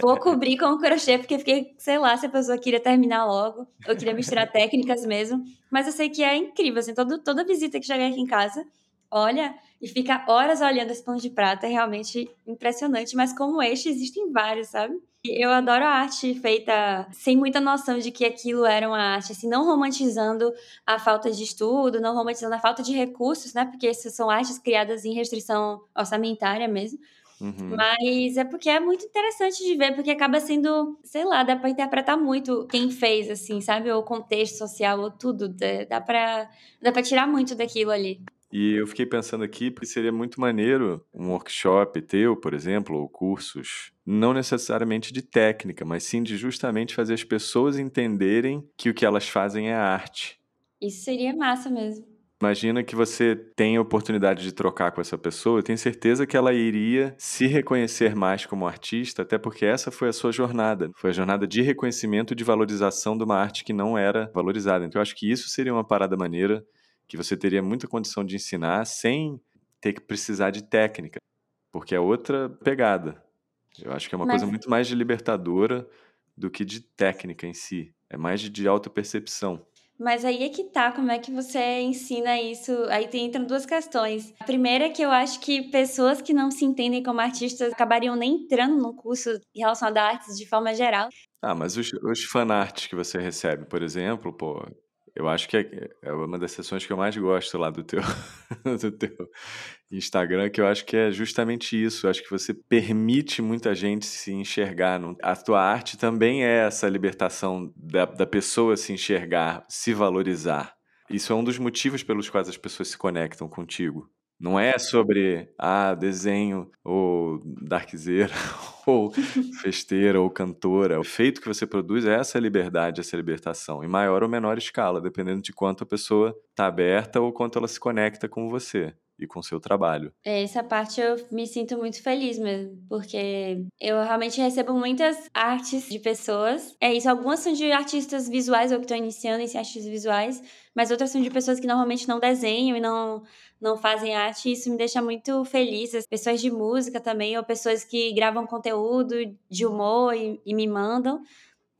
S1: Vou cobrir com o crochê, porque fiquei, sei lá, se a pessoa queria terminar logo, ou queria misturar técnicas mesmo. Mas eu sei que é incrível, assim, todo, toda visita que chega aqui em casa, olha e fica horas olhando esse pão de prata, é realmente impressionante. Mas como este, existem vários, sabe? Eu adoro a arte feita sem muita noção de que aquilo era uma arte, assim, não romantizando a falta de estudo, não romantizando a falta de recursos, né? Porque essas são artes criadas em restrição orçamentária mesmo. Uhum. Mas é porque é muito interessante de ver, porque acaba sendo, sei lá, dá pra interpretar muito quem fez, assim, sabe? O contexto social, ou tudo. Dá pra, dá pra tirar muito daquilo ali.
S2: E eu fiquei pensando aqui, porque seria muito maneiro um workshop teu, por exemplo, ou cursos, não necessariamente de técnica, mas sim de justamente fazer as pessoas entenderem que o que elas fazem é arte.
S1: Isso seria massa mesmo.
S2: Imagina que você tem a oportunidade de trocar com essa pessoa, eu tenho certeza que ela iria se reconhecer mais como artista, até porque essa foi a sua jornada. Foi a jornada de reconhecimento e de valorização de uma arte que não era valorizada. Então eu acho que isso seria uma parada maneira que você teria muita condição de ensinar sem ter que precisar de técnica, porque é outra pegada. Eu acho que é uma Mas... coisa muito mais de libertadora do que de técnica em si. É mais de, de autopercepção.
S1: Mas aí é que tá, como é que você ensina isso? Aí tem, entram duas questões. A primeira é que eu acho que pessoas que não se entendem como artistas acabariam nem entrando no curso relacionado a artes de forma geral.
S2: Ah, mas os, os fanarts que você recebe, por exemplo, pô, eu acho que é, é uma das sessões que eu mais gosto lá do teu, do teu Instagram, que eu acho que é justamente isso. Eu acho que você permite muita gente se enxergar. A tua arte também é essa libertação da, da pessoa se enxergar, se valorizar. Isso é um dos motivos pelos quais as pessoas se conectam contigo. Não é sobre, ah, desenho ou darkzeira ou festeira ou cantora. O feito que você produz é essa liberdade, essa libertação, em maior ou menor escala, dependendo de quanto a pessoa está aberta ou quanto ela se conecta com você e com seu trabalho.
S1: É, essa parte eu me sinto muito feliz mesmo, porque eu realmente recebo muitas artes de pessoas. É isso, algumas são de artistas visuais ou que estão iniciando em artes visuais, mas outras são de pessoas que normalmente não desenham e não não fazem arte, e isso me deixa muito feliz. As pessoas de música também, ou pessoas que gravam conteúdo de humor e, e me mandam.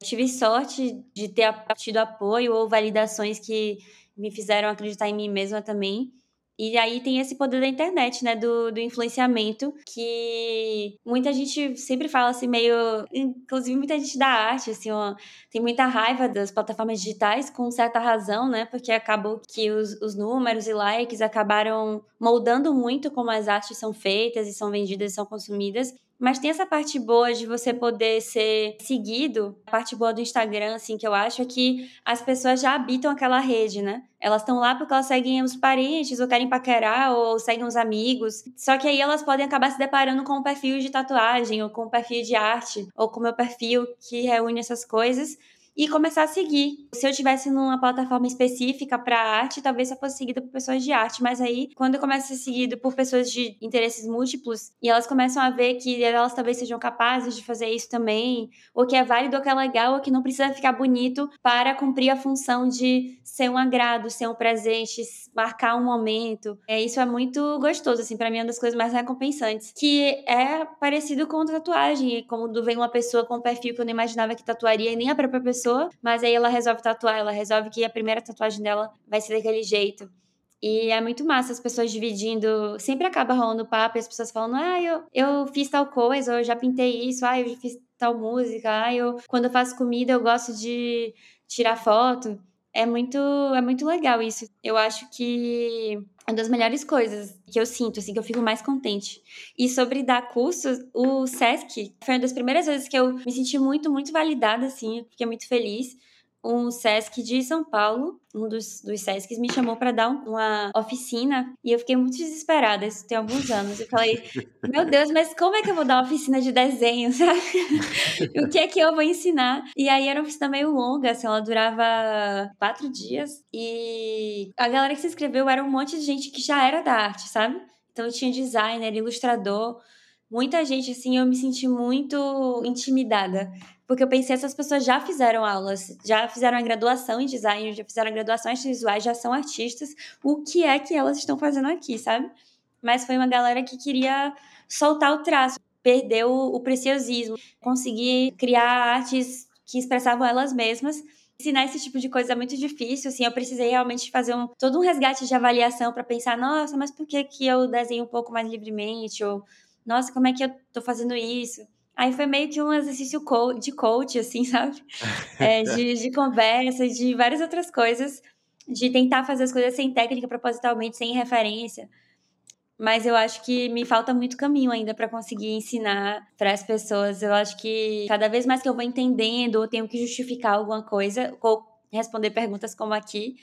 S1: Tive sorte de ter tido apoio ou validações que me fizeram acreditar em mim mesma também. E aí tem esse poder da internet, né? Do, do influenciamento, que muita gente sempre fala assim, meio. Inclusive, muita gente da arte, assim, ó, tem muita raiva das plataformas digitais, com certa razão, né? Porque acabou que os, os números e likes acabaram moldando muito como as artes são feitas e são vendidas e são consumidas. Mas tem essa parte boa de você poder ser seguido. A parte boa do Instagram, assim, que eu acho é que as pessoas já habitam aquela rede, né? Elas estão lá porque elas seguem os parentes, ou querem paquerar, ou seguem os amigos. Só que aí elas podem acabar se deparando com um perfil de tatuagem, ou com um perfil de arte, ou com o meu perfil que reúne essas coisas e começar a seguir. Se eu tivesse numa plataforma específica para arte, talvez eu fosse seguida por pessoas de arte, mas aí quando eu começo a ser seguido por pessoas de interesses múltiplos e elas começam a ver que elas talvez sejam capazes de fazer isso também, ou que é válido, ou que é legal, ou que não precisa ficar bonito para cumprir a função de ser um agrado, ser um presente, marcar um momento. É isso é muito gostoso assim, para mim é uma das coisas mais recompensantes, que é parecido com tatuagem, como vem uma pessoa com um perfil que eu não imaginava que tatuaria e nem a própria pessoa pessoa, mas aí ela resolve tatuar, ela resolve que a primeira tatuagem dela vai ser daquele jeito. E é muito massa as pessoas dividindo. Sempre acaba rolando papo e as pessoas falando: ah, eu, eu fiz tal coisa, eu já pintei isso, ah, eu já fiz tal música, ah, eu, quando eu faço comida eu gosto de tirar foto. É muito, é muito legal isso. Eu acho que uma das melhores coisas que eu sinto, assim, que eu fico mais contente. E sobre dar cursos, o SESC foi uma das primeiras vezes que eu me senti muito, muito validada, assim, fiquei muito feliz um SESC de São Paulo, um dos, dos SESCs, me chamou para dar uma oficina e eu fiquei muito desesperada. Isso tem alguns anos. Eu falei, meu Deus, mas como é que eu vou dar uma oficina de desenho, sabe? o que é que eu vou ensinar? E aí era uma oficina meio longa, assim, ela durava quatro dias e a galera que se inscreveu era um monte de gente que já era da arte, sabe? Então tinha designer, ilustrador, muita gente, assim, eu me senti muito intimidada porque eu pensei, essas pessoas já fizeram aulas, já fizeram a graduação em design, já fizeram a graduação em artes visuais, já são artistas. O que é que elas estão fazendo aqui, sabe? Mas foi uma galera que queria soltar o traço, perder o, o preciosismo, conseguir criar artes que expressavam elas mesmas ensinar esse tipo de coisa é muito difícil, assim, eu precisei realmente fazer um, todo um resgate de avaliação para pensar, nossa, mas por que que eu desenho um pouco mais livremente? Ou, nossa, como é que eu tô fazendo isso? Aí foi meio que um exercício de coach, assim, sabe? É, de, de conversa, de várias outras coisas, de tentar fazer as coisas sem técnica, propositalmente, sem referência. Mas eu acho que me falta muito caminho ainda para conseguir ensinar para as pessoas. Eu acho que cada vez mais que eu vou entendendo, ou tenho que justificar alguma coisa, ou responder perguntas como aqui,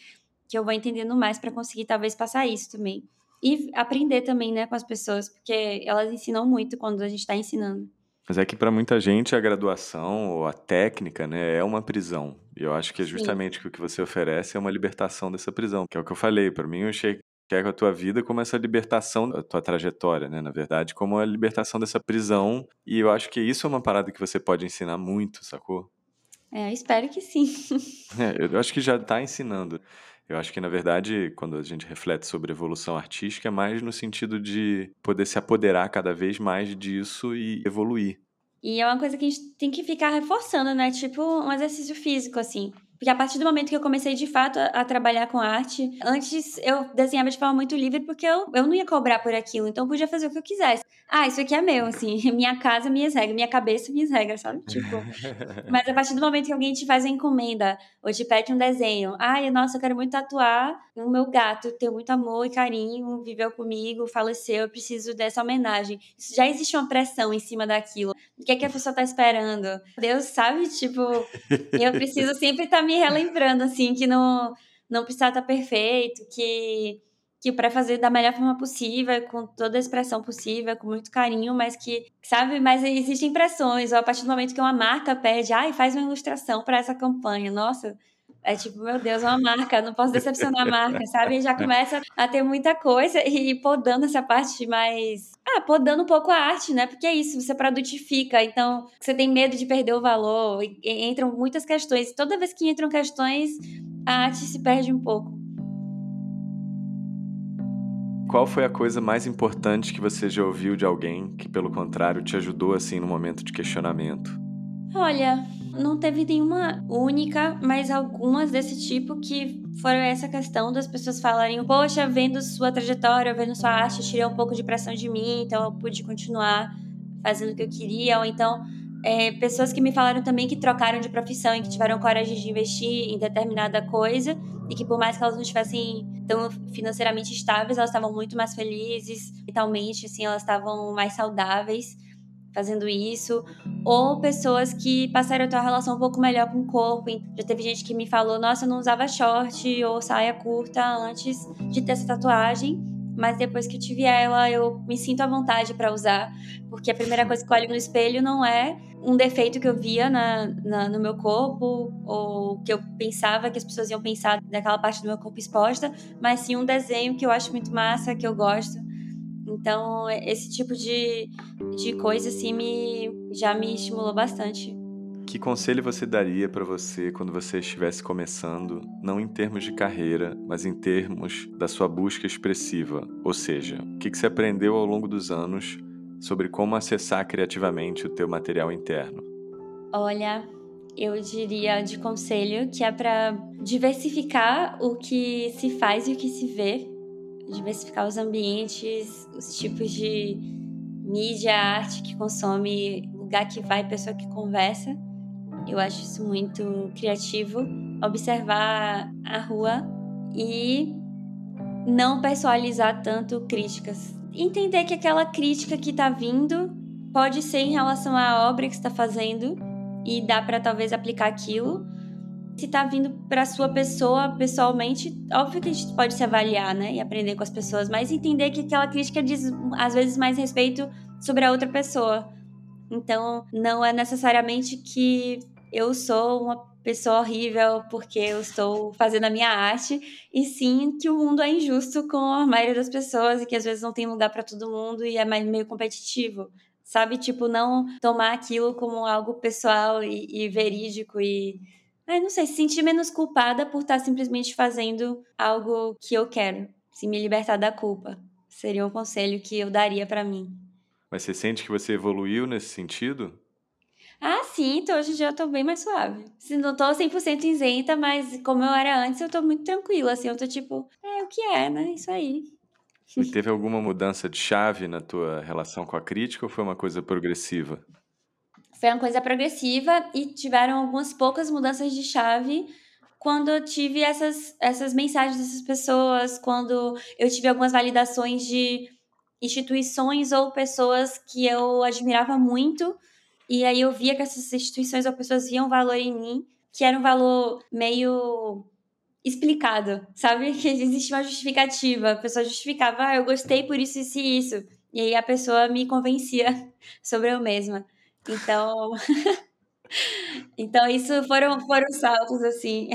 S1: que eu vou entendendo mais para conseguir talvez passar isso também. E aprender também, né, com as pessoas, porque elas ensinam muito quando a gente está ensinando.
S2: Mas é que para muita gente a graduação ou a técnica, né, é uma prisão. E eu acho que é justamente o que você oferece é uma libertação dessa prisão, que é o que eu falei. Para mim, eu achei que é a tua vida como essa libertação da tua trajetória, né? Na verdade, como a libertação dessa prisão. E eu acho que isso é uma parada que você pode ensinar muito, sacou?
S1: É, eu espero que sim.
S2: é, eu acho que já está ensinando. Eu acho que, na verdade, quando a gente reflete sobre evolução artística, é mais no sentido de poder se apoderar cada vez mais disso e evoluir.
S1: E é uma coisa que a gente tem que ficar reforçando, né? Tipo um exercício físico, assim. Porque a partir do momento que eu comecei de fato a, a, trabalhar com arte, antes eu desenhava de forma muito livre porque eu, eu não ia cobrar por aquilo, então eu podia fazer o que eu quisesse. Ah, isso aqui é meu, assim, minha casa, minhas regras, minha cabeça, minhas regras, sabe? Tipo. Mas a partir do momento que alguém te faz uma encomenda ou te pede um desenho, ai, nossa, eu quero muito tatuar o meu gato, tenho muito amor e carinho, viveu comigo, faleceu, eu preciso dessa homenagem. Isso já existe uma pressão em cima daquilo. O que é que a pessoa tá esperando? Deus sabe, tipo, eu preciso sempre estar tá me relembrando, assim, que não, não precisa estar perfeito, que que para fazer da melhor forma possível, com toda a expressão possível, com muito carinho, mas que, sabe, mas existem pressões, ou a partir do momento que uma marca pede, ai, faz uma ilustração para essa campanha, nossa, é tipo, meu Deus, uma marca, não posso decepcionar a marca, sabe? Já começa a ter muita coisa e podando essa parte mais. Ah, podando um pouco a arte, né? Porque é isso, você produtifica, então você tem medo de perder o valor, entram muitas questões. Toda vez que entram questões, a arte se perde um pouco.
S2: Qual foi a coisa mais importante que você já ouviu de alguém que, pelo contrário, te ajudou assim no momento de questionamento?
S1: Olha, não teve nenhuma única, mas algumas desse tipo que foram essa questão das pessoas falarem: Poxa, vendo sua trajetória, vendo sua arte, tirei um pouco de pressão de mim, então eu pude continuar fazendo o que eu queria. Ou então, é, pessoas que me falaram também que trocaram de profissão e que tiveram coragem de investir em determinada coisa e que, por mais que elas não estivessem tão financeiramente estáveis, elas estavam muito mais felizes, mentalmente, assim, elas estavam mais saudáveis fazendo isso, ou pessoas que passaram a ter uma relação um pouco melhor com o corpo. Já teve gente que me falou: Nossa, eu não usava short ou saia curta antes de ter essa tatuagem, mas depois que eu tive ela, eu me sinto à vontade para usar, porque a primeira coisa que eu olho no espelho não é um defeito que eu via na, na, no meu corpo, ou que eu pensava que as pessoas iam pensar daquela parte do meu corpo exposta, mas sim um desenho que eu acho muito massa, que eu gosto. Então, esse tipo de, de coisa, assim, me, já me estimulou bastante.
S2: Que conselho você daria para você quando você estivesse começando, não em termos de carreira, mas em termos da sua busca expressiva? Ou seja, o que você aprendeu ao longo dos anos sobre como acessar criativamente o teu material interno?
S1: Olha, eu diria de conselho que é para diversificar o que se faz e o que se vê diversificar os ambientes, os tipos de mídia, arte que consome, lugar que vai, pessoa que conversa. Eu acho isso muito criativo. Observar a rua e não pessoalizar tanto críticas. Entender que aquela crítica que está vindo pode ser em relação à obra que está fazendo e dá para talvez aplicar aquilo se tá vindo para sua pessoa pessoalmente, óbvio que a gente pode se avaliar, né, e aprender com as pessoas, mas entender que aquela crítica diz às vezes mais respeito sobre a outra pessoa. Então, não é necessariamente que eu sou uma pessoa horrível porque eu estou fazendo a minha arte, e sim que o mundo é injusto com a maioria das pessoas e que às vezes não tem lugar para todo mundo e é mais meio competitivo. Sabe, tipo, não tomar aquilo como algo pessoal e, e verídico e Não sei, se sentir menos culpada por estar simplesmente fazendo algo que eu quero. Se me libertar da culpa. Seria um conselho que eu daria para mim.
S2: Mas você sente que você evoluiu nesse sentido?
S1: Ah, sim, então hoje em dia eu tô bem mais suave. Não tô 100% isenta, mas como eu era antes, eu tô muito tranquila, assim, eu tô tipo, é o que é, né? Isso aí.
S2: E teve alguma mudança de chave na tua relação com a crítica ou foi uma coisa progressiva?
S1: Foi uma coisa progressiva e tiveram algumas poucas mudanças de chave quando eu tive essas, essas mensagens dessas pessoas, quando eu tive algumas validações de instituições ou pessoas que eu admirava muito, e aí eu via que essas instituições ou pessoas viam valor em mim, que era um valor meio explicado, sabe? Que existe uma justificativa. A pessoa justificava, ah, eu gostei por isso, isso e isso. E aí a pessoa me convencia sobre eu mesma. Então, então isso foram, foram saltos, assim.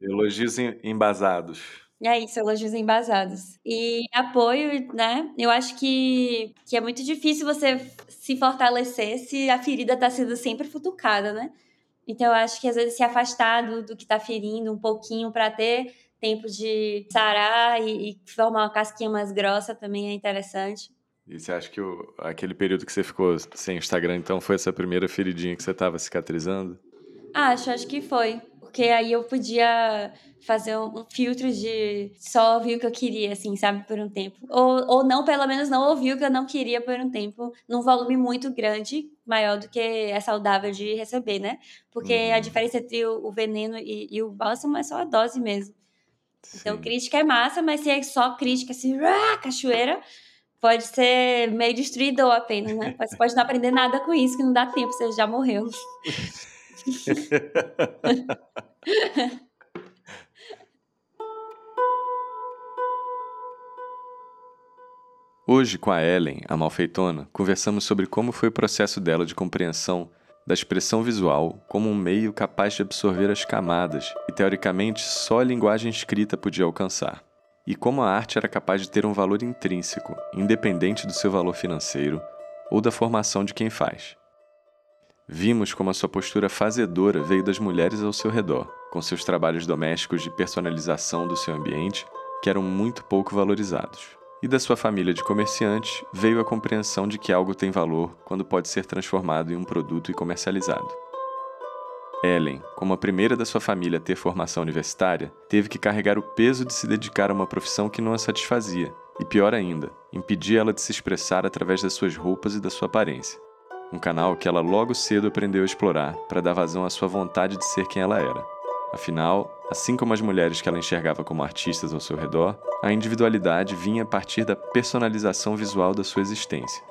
S2: Elogios embasados.
S1: É isso, elogios embasados. E apoio, né? Eu acho que, que é muito difícil você se fortalecer se a ferida está sendo sempre futucada, né? Então eu acho que às vezes se afastar do, do que está ferindo um pouquinho para ter tempo de sarar e, e formar uma casquinha mais grossa também é interessante.
S2: E você acha que o, aquele período que você ficou sem Instagram, então, foi essa primeira feridinha que você estava cicatrizando?
S1: Acho, acho que foi. Porque aí eu podia fazer um, filtro de só ouvir o que eu queria, assim, sabe, por um tempo. Ou, ou não, pelo menos não ouvir o que eu não queria por um tempo, num volume muito grande, maior do que é saudável de receber, né? Porque uhum. a diferença entre o, o veneno e, e, o bálsamo é só a dose mesmo. Então, Sim. Então, crítica é massa, mas se é só crítica, assim, cachoeira, pode ser meio destruidor apenas, né? Você pode não aprender nada com isso, que não dá tempo, você já morreu.
S2: Hoje, com a Ellen, a malfeitona, conversamos sobre como foi o processo dela de compreensão da expressão visual como um meio capaz de absorver as camadas que, teoricamente, só a linguagem escrita podia alcançar, e como a arte era capaz de ter um valor intrínseco, independente do seu valor financeiro ou da formação de quem faz. Vimos como a sua postura fazedora veio das mulheres ao seu redor, com seus trabalhos domésticos de personalização do seu ambiente, que eram muito pouco valorizados e da sua família de comerciantes veio a compreensão de que algo tem valor quando pode ser transformado em um produto e comercializado. Ellen, como a primeira da sua família a ter formação universitária, teve que carregar o peso de se dedicar a uma profissão que não a satisfazia, e pior ainda, impedia ela de se expressar através das suas roupas e da sua aparência. Um canal que ela logo cedo aprendeu a explorar para dar vazão à sua vontade de ser quem ela era. Afinal, assim como as mulheres que ela enxergava como artistas ao seu redor, a individualidade vinha a partir da personalização visual da sua existência.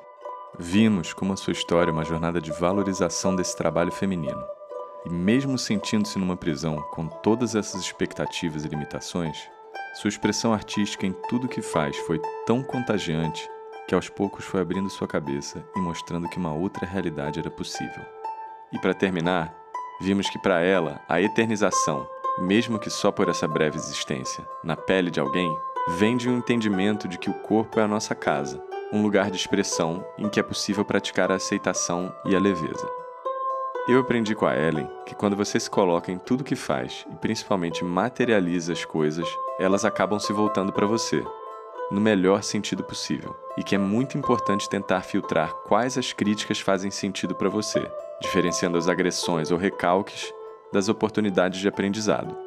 S2: Vimos como a sua história é uma jornada de valorização desse trabalho feminino. E mesmo sentindo-se numa prisão com todas essas expectativas e limitações, sua expressão artística em tudo que faz foi tão contagiante que aos poucos foi abrindo sua cabeça e mostrando que uma outra realidade era possível. E para terminar, vimos que para ela a eternização, mesmo que só por essa breve existência, na pele de alguém, vem de um entendimento de que o corpo é a nossa casa, um lugar de expressão em que é possível praticar a aceitação e a leveza. Eu aprendi com a Ellen que quando você se coloca em tudo que faz e principalmente materializa as coisas, elas acabam se voltando para você, no melhor sentido possível, e que é muito importante tentar filtrar quais as críticas fazem sentido para você, diferenciando as agressões ou recalques das oportunidades de aprendizado.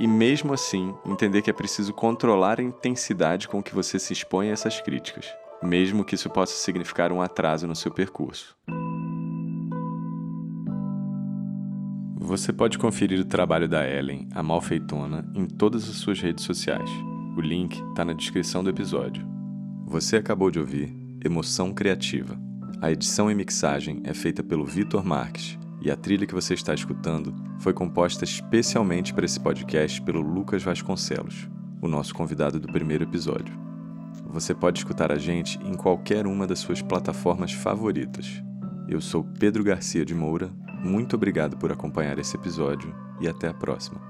S2: E mesmo assim, entender que é preciso controlar a intensidade com que você se expõe a essas críticas, mesmo que isso possa significar um atraso no seu percurso. Você pode conferir o trabalho da Ellen, a malfeitona, em todas as suas redes sociais. O link está na descrição do episódio. Você acabou de ouvir Emoção Criativa. A edição e mixagem é feita pelo Vitor Marques e a trilha que você está escutando foi composta especialmente para esse podcast pelo Lucas Vasconcelos, o nosso convidado do primeiro episódio. Você pode escutar a gente em qualquer uma das suas plataformas favoritas. Eu sou Pedro Garcia de Moura, muito obrigado por acompanhar esse episódio e até a próxima.